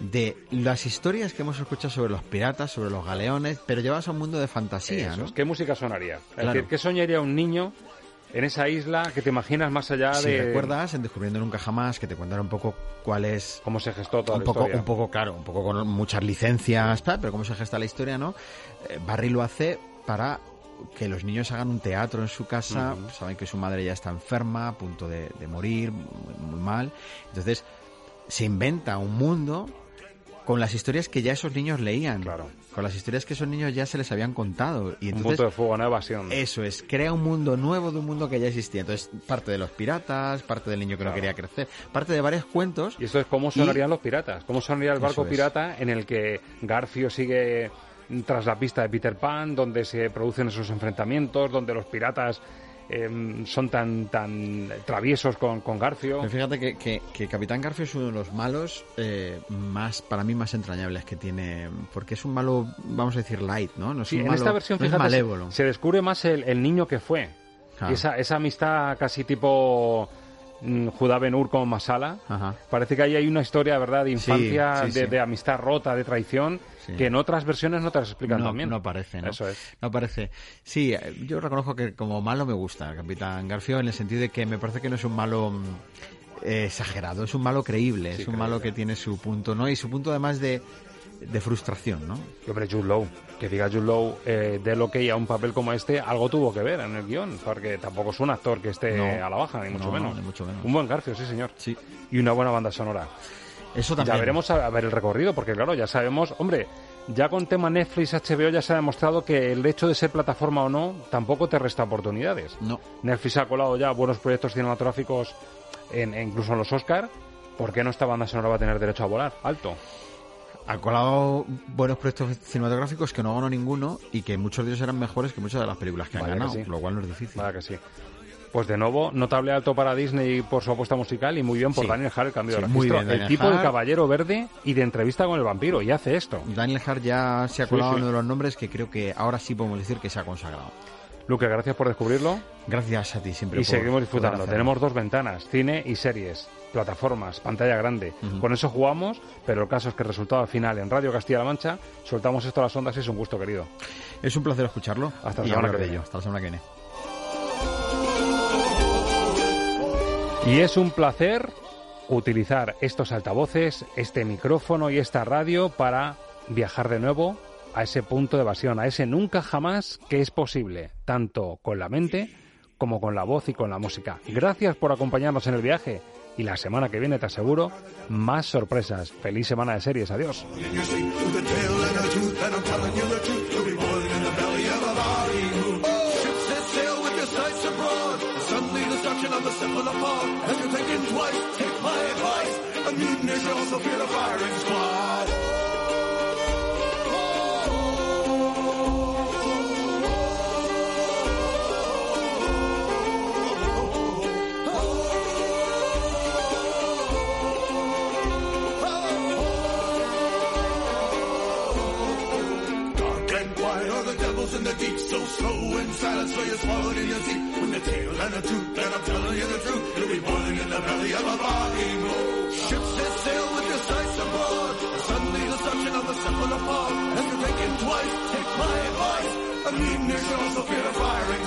de las historias que hemos escuchado sobre los piratas, sobre los galeones, pero llevadas a un mundo de fantasía, Eso ¿no? ¿Qué música sonaría? Es Claro. decir, ¿qué soñaría un niño en esa isla que te imaginas más allá Si de... recuerdas en Descubriendo Nunca Jamás que te cuentan un poco cuál es cómo se gestó toda un la poco, historia. un poco claro, un poco con muchas licencias, pero cómo se gesta la historia, ¿no? Eh, Barry lo hace para que los niños hagan un teatro en su casa, saben que su madre ya está enferma, a punto de, de morir, muy, muy mal, entonces se inventa un mundo con las historias que ya esos niños leían, con las historias que esos niños ya se les habían contado y un entonces punto de fuego, una evasión. eso es, crea un mundo nuevo de un mundo que ya existía. Entonces, parte de los piratas, parte del niño que no Claro. quería crecer, parte de varios cuentos. Y esto es cómo sonarían los piratas, cómo sonaría el barco Eso es. pirata en el que Garfio sigue tras la pista de Peter Pan, donde se producen esos enfrentamientos, donde los piratas em, son tan tan traviesos con, con Garfio. Fíjate que, que- que Capitán Garfio es uno de los malos eh, más, para mí, más entrañables que tiene, porque es un malo, vamos a decir, light, ¿no? No es Sí, un en malo- esta versión, no es fíjate, malévolo. se descubre más el, el niño que fue. Y esa, esa amistad casi tipo Judá Ben Hur con Masala. Ajá. Parece que ahí hay una historia, ¿verdad?, de infancia, sí, de, sí. de amistad rota, de traición, que en otras versiones no te las explican no, también. no aparece, ¿no? Eso es. No aparece. Sí, eh, yo reconozco que como malo me gusta el Capitán Garfio en el sentido de que me parece que no es un malo mm, exagerado, es un malo creíble, es un malo que tiene su punto, ¿no? Y su punto además de, de frustración, ¿no? Y, hombre, Jude Law, que diga Jude Law eh, de lo que a un papel como este, algo tuvo que ver en el guion, porque tampoco es un actor que esté No. a la baja, ni mucho No, menos. ni mucho menos. Un buen Garfio, sí, señor. Sí. Y una buena banda sonora. Eso Ya también. veremos a, a ver el recorrido, porque claro, ya sabemos, hombre, ya con tema Netflix, HBO ya se ha demostrado que el hecho de ser plataforma o no tampoco te resta oportunidades. No. Netflix ha colado ya buenos proyectos cinematográficos, en, en- incluso en los Oscar. ¿Por qué no esta banda sonora va a tener derecho a volar? Alto. Ha colado buenos proyectos cinematográficos que no ganó ninguno y que muchos de ellos eran mejores que muchas de las películas que han Vaya que ganado, sí. lo cual no es difícil. Vaya que sí. Pues de nuevo, notable alto para Disney por su apuesta musical y muy bien por Sí. Daniel Hart el cambio de muy registro. bien, el tipo de Hart. caballero verde y de entrevista con el vampiro y hace esto. Daniel Hart ya se ha colado uno de los nombres que creo que ahora sí podemos decir que se ha consagrado. Luque, gracias por descubrirlo. Gracias a ti siempre. Y por seguimos disfrutando. Tenemos dos ventanas, cine y series, plataformas, pantalla grande. Con eso jugamos, pero el caso es que el resultado final en Radio Castilla-La Mancha, soltamos esto a las ondas y es un gusto, querido. Es un placer escucharlo Hasta la y semana que de viene. ello. Hasta la semana que viene. Y es un placer utilizar estos altavoces, este micrófono y esta radio para viajar de nuevo a ese punto de evasión, a ese nunca jamás que es posible, tanto con la mente como con la voz y con la música. Gracias por acompañarnos en el viaje y la semana que viene te aseguro más sorpresas. Feliz semana de series. Adiós. Deep, so slow and silent, so you swallow it in your teeth. With the tail and the tooth, and I'm telling you the truth, you'll be boiling in the belly of a bull. Ships set sail with your sights abroad. Suddenly the suction of the cephalopod, and you're thinking twice, take my advice. A mutineer should also fear the firing